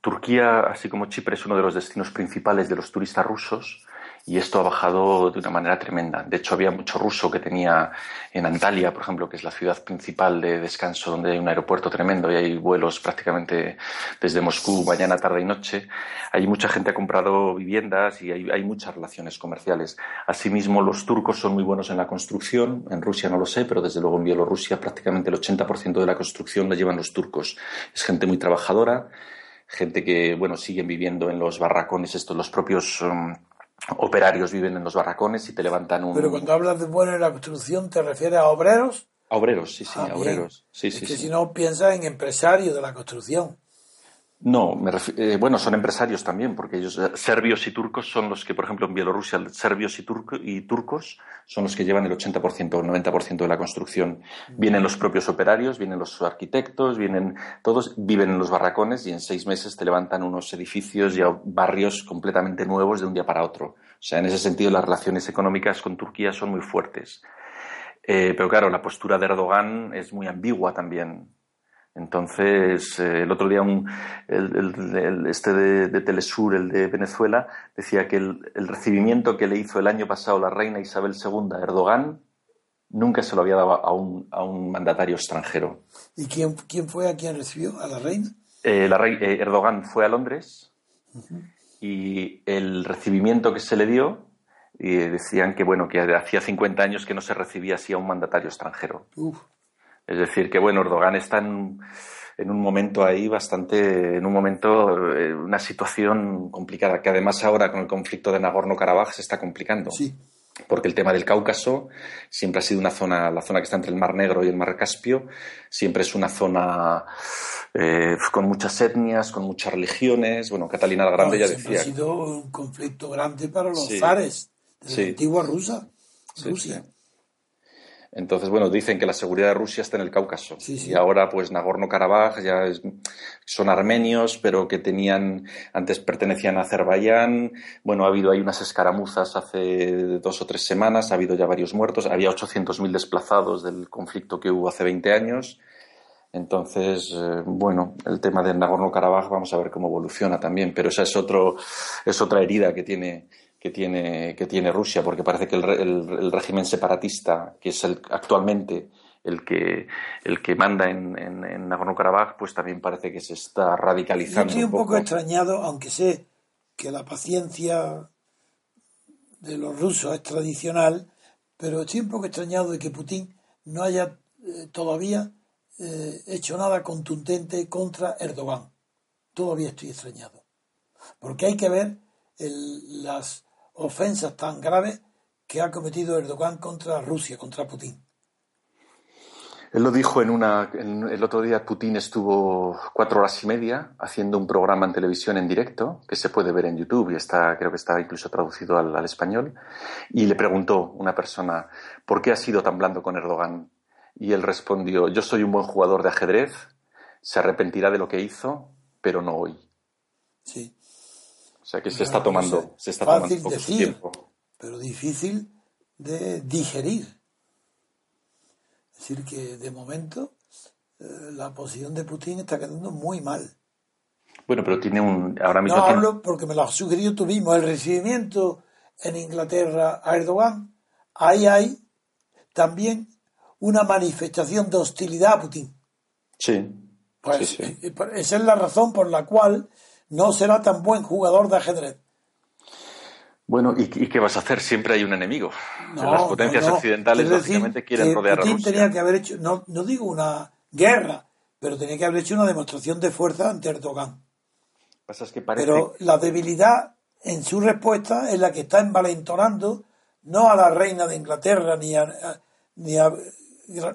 Turquía, así como Chipre, es uno de los destinos principales de los turistas rusos y esto ha bajado de una manera tremenda. De hecho, había mucho ruso que tenía en Antalya, por ejemplo, que es la ciudad principal de descanso, donde hay un aeropuerto tremendo y hay vuelos prácticamente desde Moscú mañana, tarde y noche. Hay mucha gente ha comprado viviendas y hay, muchas relaciones comerciales. Asimismo, los turcos son muy buenos en la construcción. En Rusia no lo sé, pero desde luego en Bielorrusia prácticamente el 80% de la construcción la llevan los turcos. Es gente muy trabajadora gente que, bueno, siguen viviendo en los barracones, estos, los propios um, operarios viven en los barracones y te levantan un... Pero cuando hablas de bueno en la construcción, ¿te refieres a obreros? A obreros, sí, sí, ah, a obreros. Sí, es sí, que si no piensas en empresarios de la construcción. No, me eh, bueno, son empresarios también, porque ellos, eh, serbios y turcos, son los que, por ejemplo, en Bielorrusia, serbios y, turcos son los que llevan el 80% o el 90% de la construcción. Vienen los propios operarios, vienen los arquitectos, vienen todos, viven en los barracones y en seis meses te levantan unos edificios y barrios completamente nuevos de un día para otro. O sea, en ese sentido, las relaciones económicas con Turquía son muy fuertes. Eh, pero claro, la postura de Erdogan es muy ambigua también entonces, eh, el otro día un, el, este de, Telesur, el de Venezuela, decía que el, recibimiento que le hizo el año pasado la reina Isabel II a Erdogan nunca se lo había dado a un, a un mandatario extranjero. ¿Y quién, quién, fue a quien recibió? ¿A la reina? Eh, la eh, Erdogan fue a Londres y el recibimiento que se le dio decían que bueno que hacía 50 años que no se recibía así a un mandatario extranjero. Es decir, que bueno, Erdogan está en, un momento ahí bastante, en un momento, eh, una situación complicada, que además ahora con el conflicto de Nagorno-Karabaj se está complicando. Sí. Porque el tema del Cáucaso siempre ha sido una zona, la zona que está entre el Mar Negro y el Mar Caspio, siempre es una zona eh, con muchas etnias, con muchas religiones. Bueno, Catalina la Grande ya decía. Ha sido un conflicto grande para los zares de la antigua Rusia. Rusia. Entonces, bueno, dicen que la seguridad de Rusia está en el Cáucaso. Y ahora, pues, Nagorno-Karabaj ya son armenios, pero que tenían, antes pertenecían a Azerbaiyán. Bueno, ha habido ahí unas escaramuzas hace dos o tres semanas, ha habido ya varios muertos. Había 800.000 desplazados del conflicto que hubo hace 20 años. Entonces, eh, bueno, el tema de Nagorno-Karabaj vamos a ver cómo evoluciona también, pero esa es, otro, es otra herida que tiene, que tiene, que tiene Rusia, porque parece que el, el, régimen separatista, que es el, actualmente el que, el que manda en, en, Nagorno-Karabaj, pues también parece que se está radicalizando. Yo estoy un poco. extrañado, aunque sé que la paciencia de los rusos es tradicional, pero estoy un poco extrañado de que Putin no haya eh, todavía eh, hecho nada contundente contra Erdogan. Todavía estoy extrañado. Porque hay que ver el, las ofensas tan graves que ha cometido Erdogan contra Rusia, contra Putin. Él lo dijo en una. el otro día Putin estuvo cuatro horas y media haciendo un programa en televisión en directo que se puede ver en YouTube y está, creo que está incluso traducido al, al español. Y le preguntó una persona por qué ha sido tan blando con Erdogan. Y él respondió: Yo soy un buen jugador de ajedrez, se arrepentirá de lo que hizo, pero no hoy. Sí. O sea que se está tomando, se está tomando poco tiempo. Pero difícil de digerir. Es decir, que de momento eh, la posición de Putin está quedando muy mal. Bueno, pero tiene un. Ahora mismo no hablo porque me lo has sugerido tú mismo. El recibimiento en Inglaterra a Erdogan, ahí hay también una manifestación de hostilidad a Putin. Sí. Pues sí, sí. eh, esa es la razón por la cual no será tan buen jugador de ajedrez. Bueno, ¿y, y qué vas a hacer? Siempre hay un enemigo. No, Las potencias no, no. occidentales, Quiero lógicamente, quieren que rodear a Putin Rusia. tenía que haber hecho, no, no digo una guerra, pero tenía que haber hecho una demostración de fuerza ante Erdogan. Que pasa es que parece Pero la debilidad en su respuesta es la que está envalentonando no a la reina de Inglaterra ni, a, a- ni a-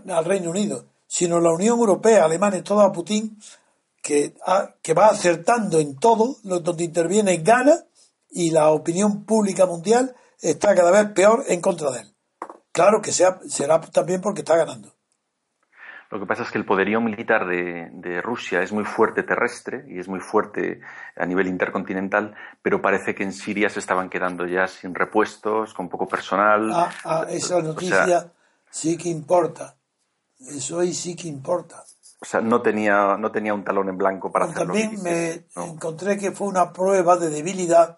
al Reino Unido, sino la Unión Europea, Alemania, todo a Putin, que, ha- que va acertando en todo, lo- donde interviene gana y la opinión pública mundial está cada vez peor en contra de él. Claro que sea, será también porque está ganando. Lo que pasa es que el poderío militar de, de Rusia es muy fuerte terrestre y es muy fuerte a nivel intercontinental, pero parece que en Siria se estaban quedando ya sin repuestos, con poco personal. Ah, ah, esa O noticia sea, sí que importa. Eso ahí sí que importa. O sea, no tenía, no tenía un talón en blanco para hacer lo que También me encontré que fue una prueba de debilidad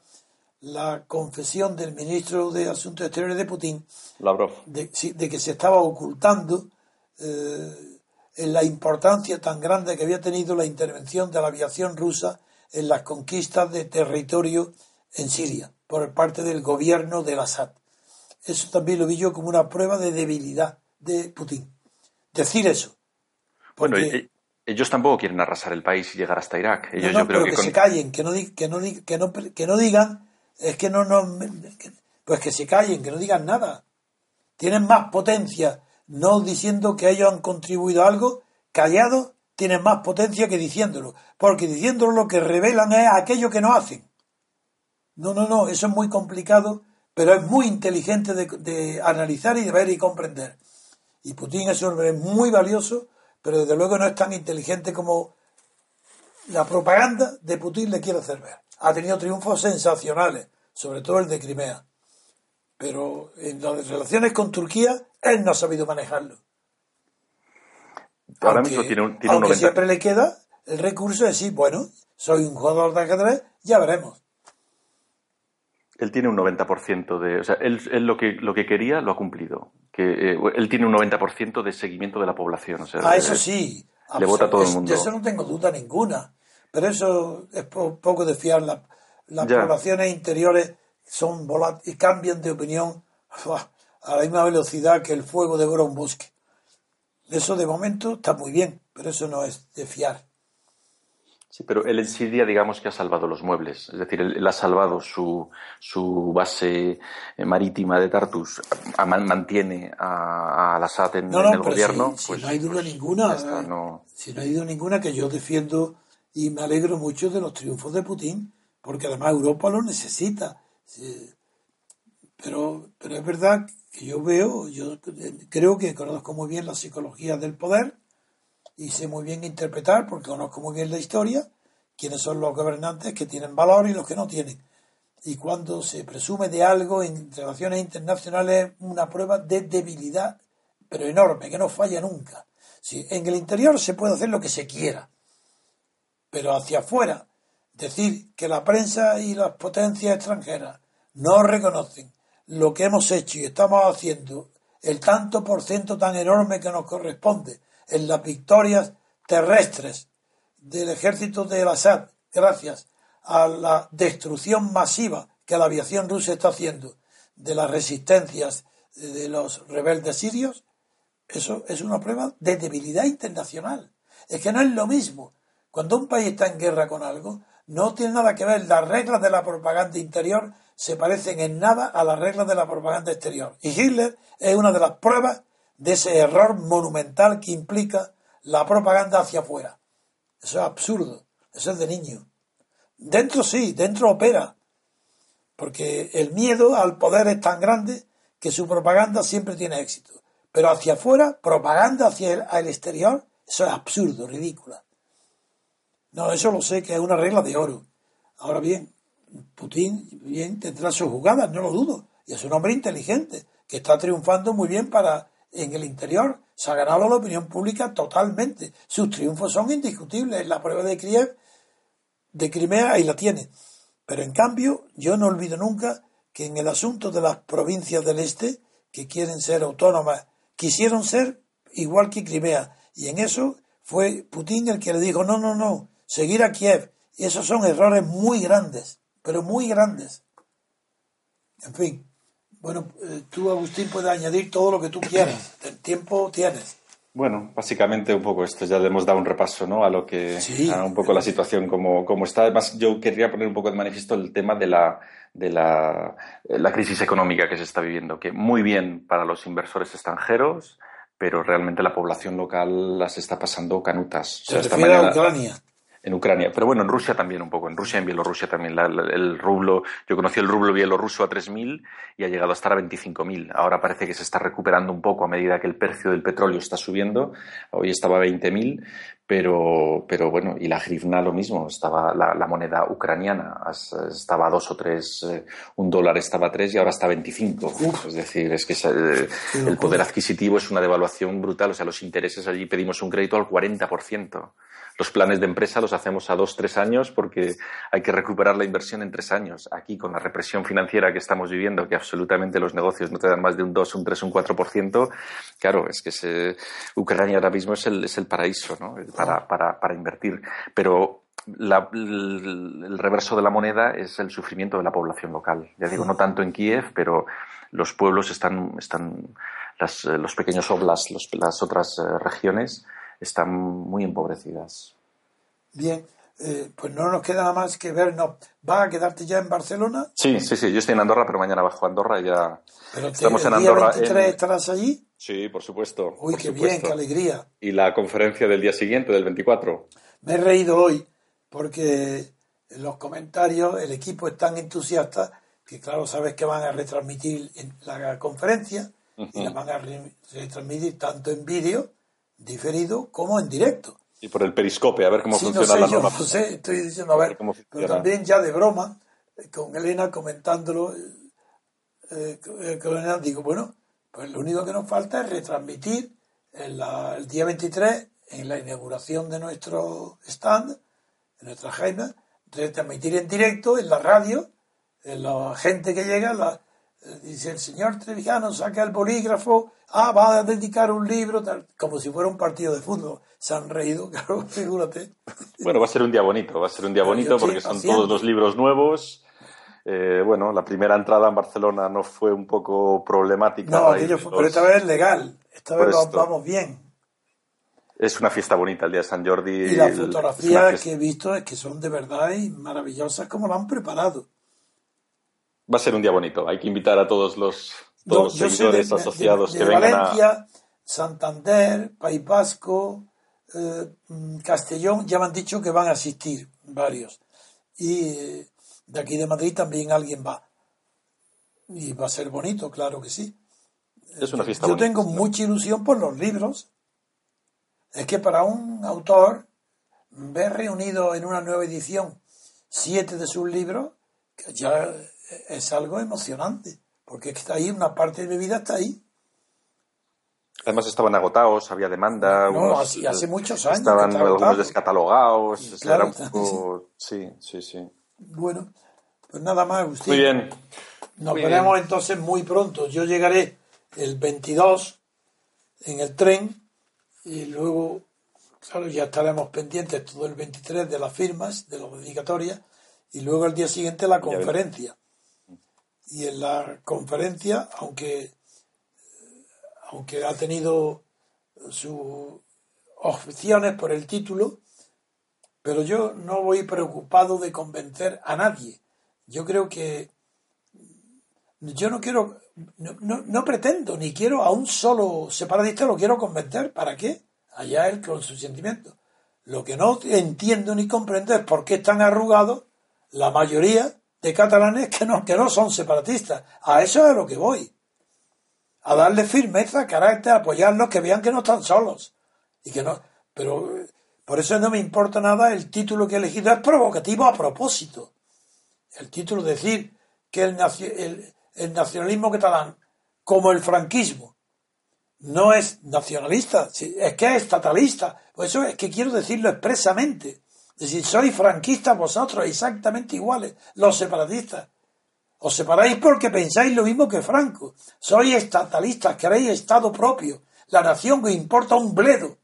la confesión del ministro de Asuntos Exteriores de Putin Lavrov. de, sí, de que se estaba ocultando eh, en la importancia tan grande que había tenido la intervención de la aviación rusa en las conquistas de territorio en Siria por parte del gobierno del Assad. Eso también lo vi yo como una prueba de debilidad de Putin. Decir eso. Bueno, Porque- e- ellos tampoco quieren arrasar el país y llegar hasta Irak. Ellos no, no, yo creo pero que, que, con- se callen, que no, que, no, que, no, que no digan, es que no, no, pues que se callen, que no digan nada. Tienen más potencia no diciendo que ellos han contribuido a algo, callados tienen más potencia que diciéndolo, porque diciéndolo lo que revelan es aquello que no hacen. No, no, no, eso es muy complicado, pero es muy inteligente de, de analizar y de ver y comprender. Y Putin es un hombre muy valioso, pero desde luego no es tan inteligente como la propaganda de Putin le quiere hacer ver. Ha tenido triunfos sensacionales, sobre todo el de Crimea. Pero en las relaciones con Turquía, él no ha sabido manejarlo. ahora Aunque- mismo tiene un, tiene un aunque 90. siempre le queda el recurso de decir, bueno, soy un jugador de ajedrez, ya veremos. Él tiene un 90% de. O sea, él, él lo, que, lo que quería lo ha cumplido. Que, eh, él tiene un 90% de seguimiento de la población. O sea, Ah, eso sí. Le vota a todo el mundo. De eso no tengo duda ninguna. Pero eso es po- poco de fiar. La- las Ya. poblaciones interiores son volat- y cambian de opinión a la misma velocidad que el fuego devora un bosque. Eso de momento está muy bien, pero eso no es de fiar. Sí, pero él en Siria, digamos que ha salvado los muebles. Es decir, él, él ha salvado su, su base eh, marítima de Tartus, a- man- mantiene a, a Al-Assad en, No, en no, el gobierno. si, si pues- no hay duda pues ninguna, no- si no hay duda ninguna que yo defiendo y me alegro mucho de los triunfos de Putin, porque además Europa lo necesita. Pero, pero es verdad que yo veo, yo creo que conozco muy bien la psicología del poder y sé muy bien interpretar, porque conozco muy bien la historia, quiénes son los gobernantes que tienen valor y los que no tienen. Y cuando se presume de algo en relaciones internacionales, es una prueba de debilidad, pero enorme, que no falla nunca. Si en el interior se puede hacer lo que se quiera, pero hacia afuera, decir que la prensa y las potencias extranjeras no reconocen lo que hemos hecho y estamos haciendo, el tanto por ciento tan enorme que nos corresponde en las victorias terrestres del ejército del Assad, gracias a la destrucción masiva que la aviación rusa está haciendo de las resistencias de los rebeldes sirios, eso es una prueba de debilidad internacional. Es que no es lo mismo. Cuando un país está en guerra con algo, no tiene nada que ver. Las reglas de la propaganda interior se parecen en nada a las reglas de la propaganda exterior. Y Hitler es una de las pruebas de ese error monumental que implica la propaganda hacia afuera. Eso es absurdo. Eso es de niño. Dentro sí, dentro opera. Porque el miedo al poder es tan grande que su propaganda siempre tiene éxito. Pero hacia afuera, propaganda hacia el, al exterior, eso es absurdo, ridícula. No, eso lo sé que es una regla de oro. Ahora bien, Putin bien tendrá sus jugadas, no lo dudo. Y es un hombre inteligente, que está triunfando muy bien para en el interior. Se ha ganado la opinión pública totalmente. Sus triunfos son indiscutibles. La prueba de Kiev, de Crimea, ahí la tiene. Pero en cambio, yo no olvido nunca que en el asunto de las provincias del este, que quieren ser autónomas, quisieron ser igual que Crimea. Y en eso fue Putin el que le dijo, no, no, no, seguir a Kiev. Y esos son errores muy grandes, pero muy grandes. En fin, bueno, eh, tú, Agustín, puedes añadir todo lo que tú quieras. El tiempo tienes. Bueno, básicamente un poco esto, ya le hemos dado un repaso ¿no? a lo que, a un poco la situación como, como está. Además, yo querría poner un poco de manifiesto el tema de la, de la, la crisis económica que se está viviendo, que muy bien para los inversores extranjeros, pero realmente la población local las está pasando canutas. Se refiere a Ucrania en Ucrania, pero bueno, en Rusia también un poco, en Rusia y en Bielorrusia también. el rublo, yo conocí el rublo bielorruso a 3.000 y ha llegado a estar a 25.000. Ahora parece que se está recuperando un poco a medida que el precio del petróleo está subiendo. Hoy estaba a 20.000, pero, pero bueno, y la grivna lo mismo, estaba la, moneda ucraniana, estaba a 2 o 3, eh, un dólar estaba a 3 y ahora está a 25. Es decir, es que eh, el poder adquisitivo es una devaluación brutal, o sea, los intereses allí pedimos un crédito al 40% los planes de empresa los hacemos a dos, tres años porque hay que recuperar la inversión en tres años. Aquí, con la represión financiera que estamos viviendo, que absolutamente los negocios no te dan más de un 2, un 3, un 4%, claro, es que Ucrania ahora mismo es el, es el paraíso ¿no? para, para, para invertir. Pero el, reverso de la moneda es el sufrimiento de la población local. Ya digo, no tanto en Kiev, pero los pueblos están, están los pequeños oblas, las otras eh, regiones están muy empobrecidas. Bien, eh, pues no nos queda nada más que ver. No, ¿Vas a quedarte ya en Barcelona? Sí, sí, sí. Yo estoy en Andorra, pero mañana bajo a Andorra y ya. Pero ¿Estamos en Andorra. ¿El día 23 estarás allí? Sí, por supuesto. Uy, qué bien, qué alegría. ¿Y la conferencia del día siguiente, del 24? Me he reído hoy porque en los comentarios el equipo es tan entusiasta que, claro, sabes que van a retransmitir la conferencia y la van a retransmitir tanto en vídeo diferido como en directo. Y por el periscope, a ver cómo funciona no la yo, No sé, estoy diciendo, a ver, pero también ya de broma, eh, con Elena comentándolo, eh, eh, con Elena digo, bueno, pues lo único que nos falta es retransmitir el día 23, en la inauguración de nuestro stand, de nuestra agenda, retransmitir en directo en la radio, en la gente que llega, la, dice el señor Trevijano, saca el bolígrafo, ah, va a dedicar un libro, como si fuera un partido de fútbol. Se han reído, claro, figúrate. Bueno, va a ser un día bonito, va a ser un día bonito porque son todos los libros nuevos. Eh, bueno, la primera entrada en Barcelona no fue un poco problemática. No, pero esta vez es legal, esta vez vamos bien. Es una fiesta bonita el día de San Jordi. Y las fotografías que he visto es que son de verdad y maravillosas como lo han preparado. Va a ser un día bonito. Hay que invitar a todos los, todos los seguidores asociados que vengan Valencia, Santander, País Vasco, eh, mm, Castellón, ya me han dicho que van a asistir varios. Y eh, de aquí de Madrid también alguien va. Y va a ser bonito, claro que sí. Es una fiesta Yo tengo mucha ilusión por los libros. Es que para un autor ver reunido en una nueva edición siete de sus libros, ya es algo emocionante, porque está ahí, una parte de mi vida está ahí. Además estaban agotados, había demanda. No, hace, muchos años. Estaban algunos descatalogados. Sí, sí, sí. Bueno, pues nada más, Agustín. Muy bien. Nos veremos entonces muy pronto. Yo llegaré el 22 en el tren y luego, claro, ya estaremos pendientes todo el 23 de las firmas, de las dedicatorias y luego el día siguiente la conferencia y en la conferencia, aunque, aunque ha tenido sus objeciones por el título, pero yo no voy preocupado de convencer a nadie. Yo creo que yo no quiero, no, no, pretendo, ni quiero a un solo separatista, lo quiero convencer. ¿Para qué? Allá él con sus sentimientos. Lo que no entiendo ni comprendo es por qué están arrugados la mayoría de catalanes que no, que no son separatistas. A eso es a lo que voy. A darle firmeza, carácter, apoyarlos, que vean que no están solos. Y que no. Pero por eso no me importa nada el título que he elegido. Es provocativo a propósito. El título decir que el, el, el nacionalismo catalán, como el franquismo, no es nacionalista, es que es estatalista. Por eso es que quiero decirlo expresamente. Es decir, sois franquistas vosotros, exactamente iguales, los separatistas. Os separáis porque pensáis lo mismo que Franco. Sois estatalistas, queréis Estado propio. la nación os importa un bledo.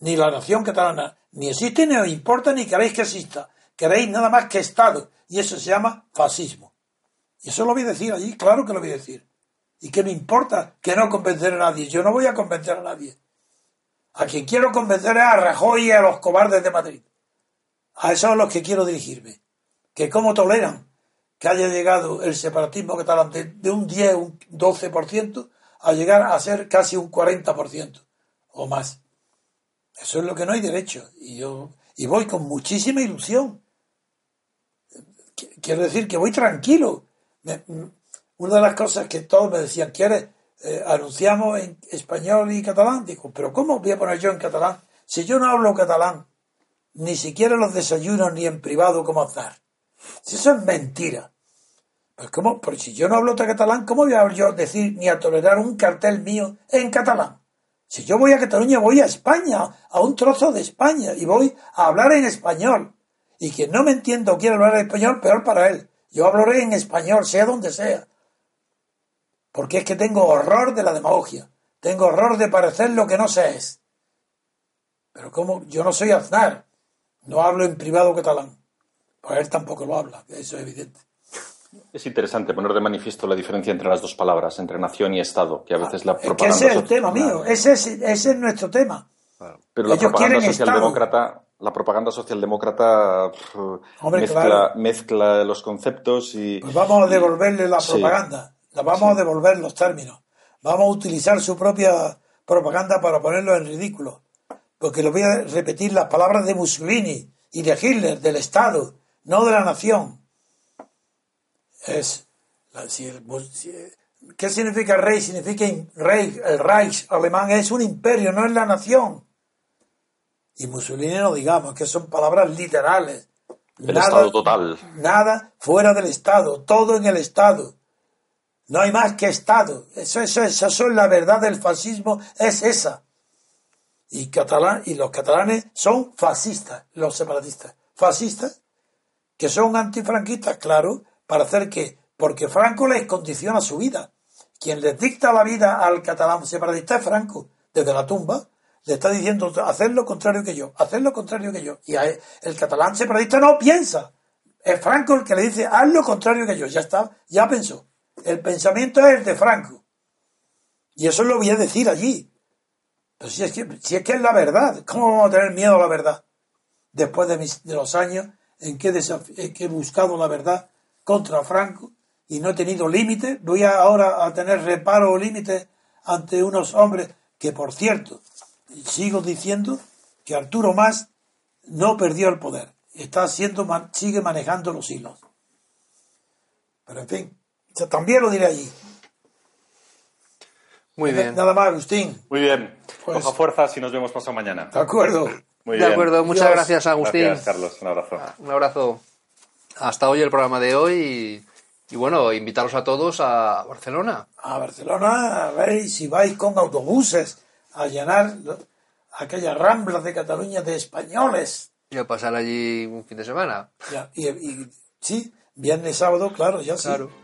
Ni la nación catalana ni existe ni os importa ni queréis que exista. Queréis nada más que Estado. Y eso se llama fascismo. Y eso lo voy a decir allí, claro que lo voy a decir. ¿Y qué me importa que no convencer a nadie? Yo no voy a convencer a nadie. A quien quiero convencer es a Rajoy y a los cobardes de Madrid. A esos a los que quiero dirigirme. Que cómo toleran que haya llegado el separatismo catalán de, de un 10, un 12% a llegar a ser casi un 40% o más. Eso es lo que no hay derecho. Y yo y voy con muchísima ilusión. Quiero decir que voy tranquilo. una de las cosas que todos me decían, ¿quieres? Eh, anunciamos en español y catalán. Digo, pero ¿cómo voy a poner yo en catalán? Si yo no hablo catalán, ni siquiera los desayunos ni en privado como azar. Si eso es mentira. Pues ¿cómo? Porque si yo no hablo catalán, ¿cómo voy a yo decir ni a tolerar un cartel mío en catalán? Si yo voy a Cataluña, voy a España, a un trozo de España, y voy a hablar en español. Y quien no me entienda o quiera hablar en español, peor para él. Yo hablaré en español, sea donde sea. Porque es que tengo horror de la demagogia. Tengo horror de parecer lo que no se es. Pero como yo no soy Aznar, no hablo en privado catalán. Pues él tampoco lo habla, eso es evidente. Es interesante poner de manifiesto la diferencia entre las dos palabras, entre nación y Estado, que a veces la propaganda... Es que ese es el tema mío, ese es, ese es nuestro tema. Pero la propaganda socialdemócrata, la propaganda socialdemócrata mezcla, mezcla, los conceptos y... Pues vamos a devolverle la propaganda, vamos a devolver los términos, vamos a utilizar su propia propaganda para ponerlo en ridículo, porque lo voy a repetir las palabras de Mussolini y de Hitler, del Estado, no de la nación es ¿Qué significa rey? Significa rey, el Reich alemán es un imperio, no es la nación. Y Mussolini no digamos, que son palabras literales. El Estado total. Nada fuera del Estado, todo en el Estado. No hay más que Estado. Eso, eso, eso, es la verdad del fascismo, es esa. Y, catalán, y los catalanes son fascistas, los separatistas. Fascistas, que son antifranquistas, claro, para hacer que, porque Franco les condiciona su vida. Quien les dicta la vida al catalán separatista es Franco, desde la tumba, le está diciendo hacer lo contrario que yo, hacer lo contrario que yo. Y el catalán separatista no piensa. Es Franco el que le dice haz lo contrario que yo. Ya está, ya pensó. El pensamiento es el de Franco. Y eso lo voy a decir allí. Pero si es que, si es, que es la verdad, ¿cómo vamos a tener miedo a la verdad? Después de, mis, de los años en que, que he buscado la verdad contra Franco y no he tenido límite, voy ahora a tener reparo o límite ante unos hombres que, por cierto, sigo diciendo que Arturo Más no perdió el poder, está siendo, sigue manejando los hilos. Pero en fin, también lo diré allí. Muy bien. Nada más, Agustín. Muy bien. Pues, Coja fuerzas y nos vemos pasado mañana. De acuerdo. Muy de acuerdo, muchas gracias, Agustín. Gracias, Carlos. Un abrazo. Un abrazo hasta hoy el programa de hoy y, bueno, invitaros a todos a Barcelona. A Barcelona, a ver si vais con autobuses a llenar aquellas ramblas de Cataluña de españoles. Y a pasar allí un fin de semana. y, sí, viernes, sábado, claro, ya claro.